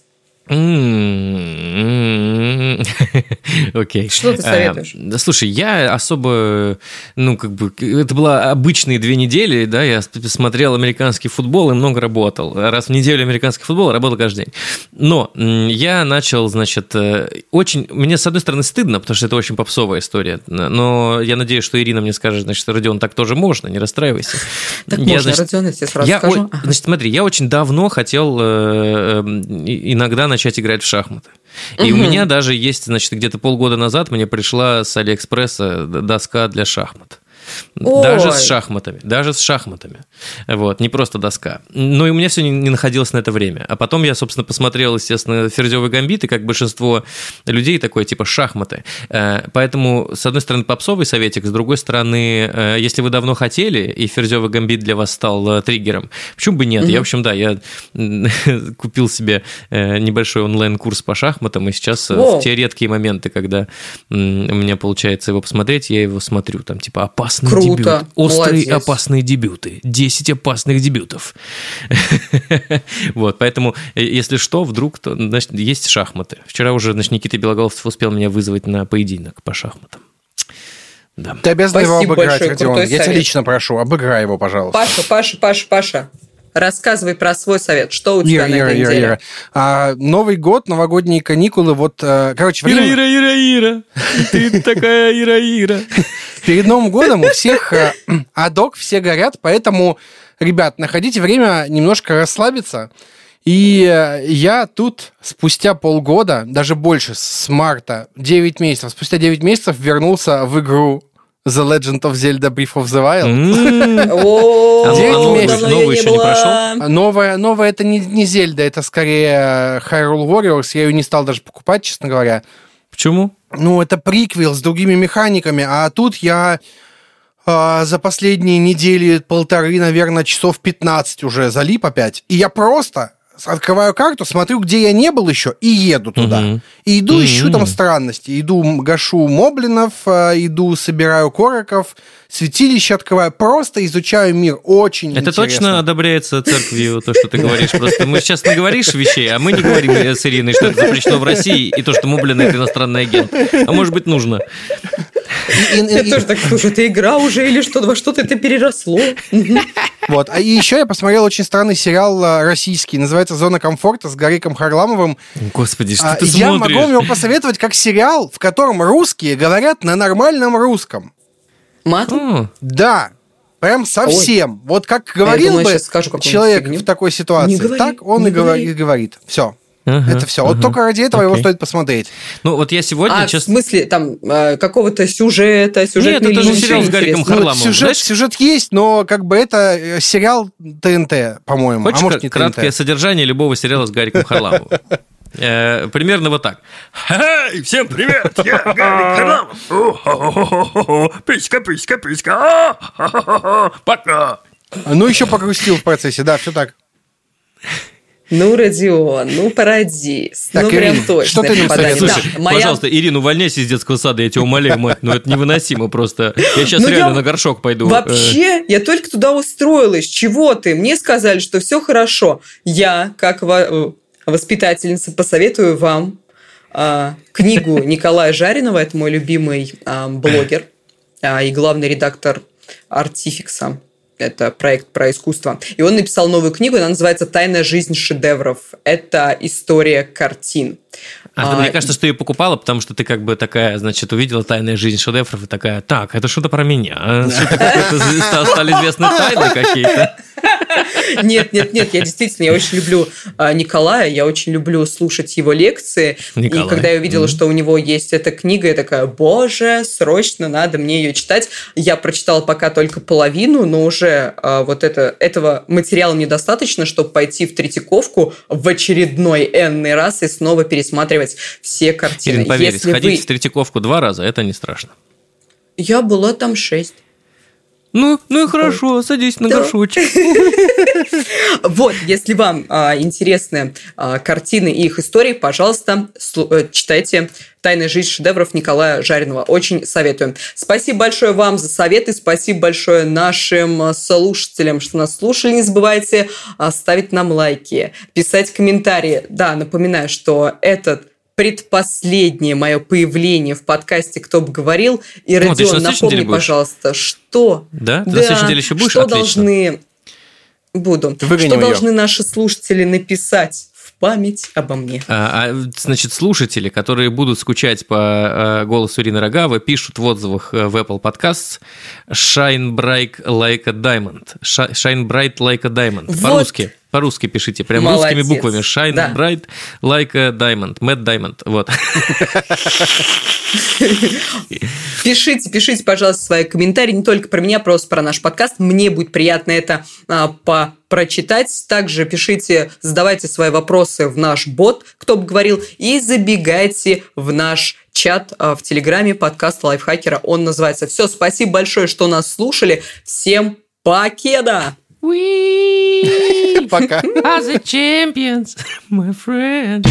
Окей.
Что ты советуешь?
А, да, Слушай, я особо, ну, как бы, это была обычные две недели, да, я смотрел американский футбол и много работал. Раз в неделю американский футбол, работал каждый день. Но я начал, значит, э, очень, мне, с одной стороны, стыдно, потому что это очень попсовая история, но я надеюсь, что Ирина мне скажет, значит, Родион, так тоже можно, не расстраивайся.
Так
Я,
можно, Родион, я тебе сразу скажу.
значит, смотри, я очень давно хотел э, э, иногда начать играть в шахматы. И у
Мгм.
меня даже есть, значит, где-то полгода назад мне пришла с Алиэкспресса доска для шахмат.
Ой.
Даже с шахматами, даже с шахматами. Вот, не просто доска. Но и у меня все не, не находилось на это время. А потом я, собственно, посмотрел, естественно, Ферзевый гамбит, и как большинство людей такое, типа шахматы. Э, Поэтому, с одной стороны, попсовый советик, с другой стороны, э, если вы давно хотели, и Ферзевый гамбит для вас стал э, триггером, почему бы нет? Я, в общем, да, я купил себе небольшой онлайн-курс по шахматам, и сейчас
Воу.
в те редкие моменты, когда у меня получается его посмотреть, я его смотрю. Там типа опасный
Круто,
дебют. Острые
молодец.
опасные дебюты. 10 опасных дебютов. Вот, поэтому, э, если что, вдруг, то, значит, есть шахматы. Вчера уже, значит, Никита Белоголовцев успел меня вызвать на поединок по шахматам. Да.
Ты обязан его обыграть,
большое,
Родион. Я тебя
совет.
лично прошу, обыграй его, пожалуйста.
Паша, Паша, Паша, Паша, рассказывай про свой совет. Что у тебя
Ира,
на
Ира,
этой
Ира,
неделе?
Ира. А, Новый год, новогодние каникулы, вот, э, короче,
Ира,
время-
Ира, Ира, Ира, ты такая Ира, Ира.
перед Новым годом у всех э, адок, все горят, поэтому, ребят, находите время немножко расслабиться. И э, я тут спустя полгода, даже больше, с марта, 9 месяцев, спустя 9 месяцев вернулся в игру The Legend of Zelda Breath of the Wild.
М,
О,
Девять
давно
месяцев.
я
Новую еще не прошел?
Новая, новая это не, не Зельда, это скорее Hyrule Warriors. Я ее не стал даже покупать, честно говоря.
Почему?
Ну, это приквел с другими механиками, а тут я а, за последние недели полторы, наверное, часов 15 уже залип опять. И я просто открываю карту, смотрю, где я не был еще, и еду туда.
Мгм.
И иду, ищу там странности. Иду, гашу моблинов, а, иду, собираю короков, святилище открываю. Просто изучаю мир. Очень
Это
интересно.
точно одобряется церковью, то, что ты говоришь. Просто мы сейчас не говоришь вещей, а мы не говорим с Ириной, что это запрещено в России, и то, что Мублин – это иностранный агент. А может быть, нужно.
Я тоже так, слушай, это игра уже или что, во что-то это переросло?
Вот. А и еще я посмотрел очень странный сериал а, российский, называется «Зона комфорта» с Гариком Харламовым.
Господи, что
А,
ты
Я
смотришь?
могу вам его посоветовать как сериал, в котором русские говорят на нормальном русском.
Матом?
О,
Да, прям совсем. Вот как говорил
думала,
бы
скажу
человек
фигню.
в такой ситуации, так он и говори-
говори.
говорит. Все.
Ага,
это все. Вот
ага.
только ради этого его
Окей.
стоит посмотреть.
Ну, вот я сегодня,
А, в
честно...
смысле, там, э, какого-то сюжета, сюжетной
это же сериал с Гариком
интересного?
Ну,
Харламовым,
сюжет,
знаешь?
сюжет есть, но как бы это э, сериал ТНТ, по-моему.
Хочешь
а может не
краткое
ТНТ.
содержание любого сериала с Гариком Харламовым? Э, Примерно вот так. Всем привет, я Гарик Харламов. Писька, писька, писька. Пока.
Ну, еще покрустил в процессе, да, все так.
Ну, Родион, ну, парадис.
Так,
ну, прям
Ирина,
точно.
что ты нам советуешь?
Да,
Слушай,
моя-
пожалуйста, Ирина, увольняйся из детского сада, я тебя умоляю, мать, ну это невыносимо просто. Я сейчас
Ну,
реально
я-
на горшок пойду. Э,
Вообще, я только туда устроилась. Чего ты? Мне сказали, что все хорошо. Я, как во- э, воспитательница, посоветую вам а, книгу Николая Жаринова. Это мой любимый а, блогер а, и главный редактор Артификса. Это проект про искусство. И он написал новую книгу, она называется «Тайная жизнь шедевров». Это история картин.
А,
А,
мне кажется, что ты ее покупала, потому что ты как бы такая, значит, увидела тайная жизнь шедевров и такая, так, это что-то про меня. а? Стали известны тайны какие-то.
Нет, нет, нет, я действительно, я очень люблю а, Николая, я очень люблю слушать его лекции.
Николай.
И когда я увидела,
Мгм.
что у него есть эта книга, я такая, боже, срочно надо мне ее читать. Я прочитала пока только половину, но уже а, вот это, этого материала недостаточно, чтобы пойти в Третьяковку в очередной энный раз и снова пересматривать все картины.
Ирин, поверь,
Если
сходить
вы-
в Третьяковку два раза, это не страшно.
Я была там шесть.
Ну, ну и хорошо, садись на
Да.
горшочек.
Вот, если вам а, интересны а, картины и их истории, пожалуйста, э, читайте «Тайная жизнь шедевров» Николая Жаринова. Очень советую. Спасибо большое вам за советы, спасибо большое нашим а, слушателям, что нас слушали. Не забывайте ставить нам лайки, писать комментарии. Да, напоминаю, что этот предпоследнее мое появление в подкасте «Кто бы говорил». И,
ты
Родион,
что, на следующей
напомни, пожалуйста, что
Да? Ты на следующей неделе еще будешь?
Что
Отлично.
должны... Буду.
Выгоним
что
её.
должны наши слушатели написать в память обо мне?
А, а, значит, слушатели, которые будут скучать по э, голосу Ирины Рогавы, пишут в отзывах э, в Apple Podcasts «Shine bright like a diamond». «Shine bright like a diamond».
Вот.
По-русски. По-русски пишите, прям
Молодец.
русскими буквами. «Shine
Да.
bright like a diamond». Мэтт Diamond. Вот.
Пишите, пишите, пожалуйста, свои комментарии, не только про меня, просто про наш подкаст. Мне будет приятно это а, по прочитать. Также пишите, задавайте свои вопросы в наш бот, кто бы говорил, и забегайте в наш чат а, в Телеграме подкаста Лайфхакера. Он называется «Все». Спасибо большое, что нас слушали. Всем покеда!
We
Пока.
are the champions, my friend.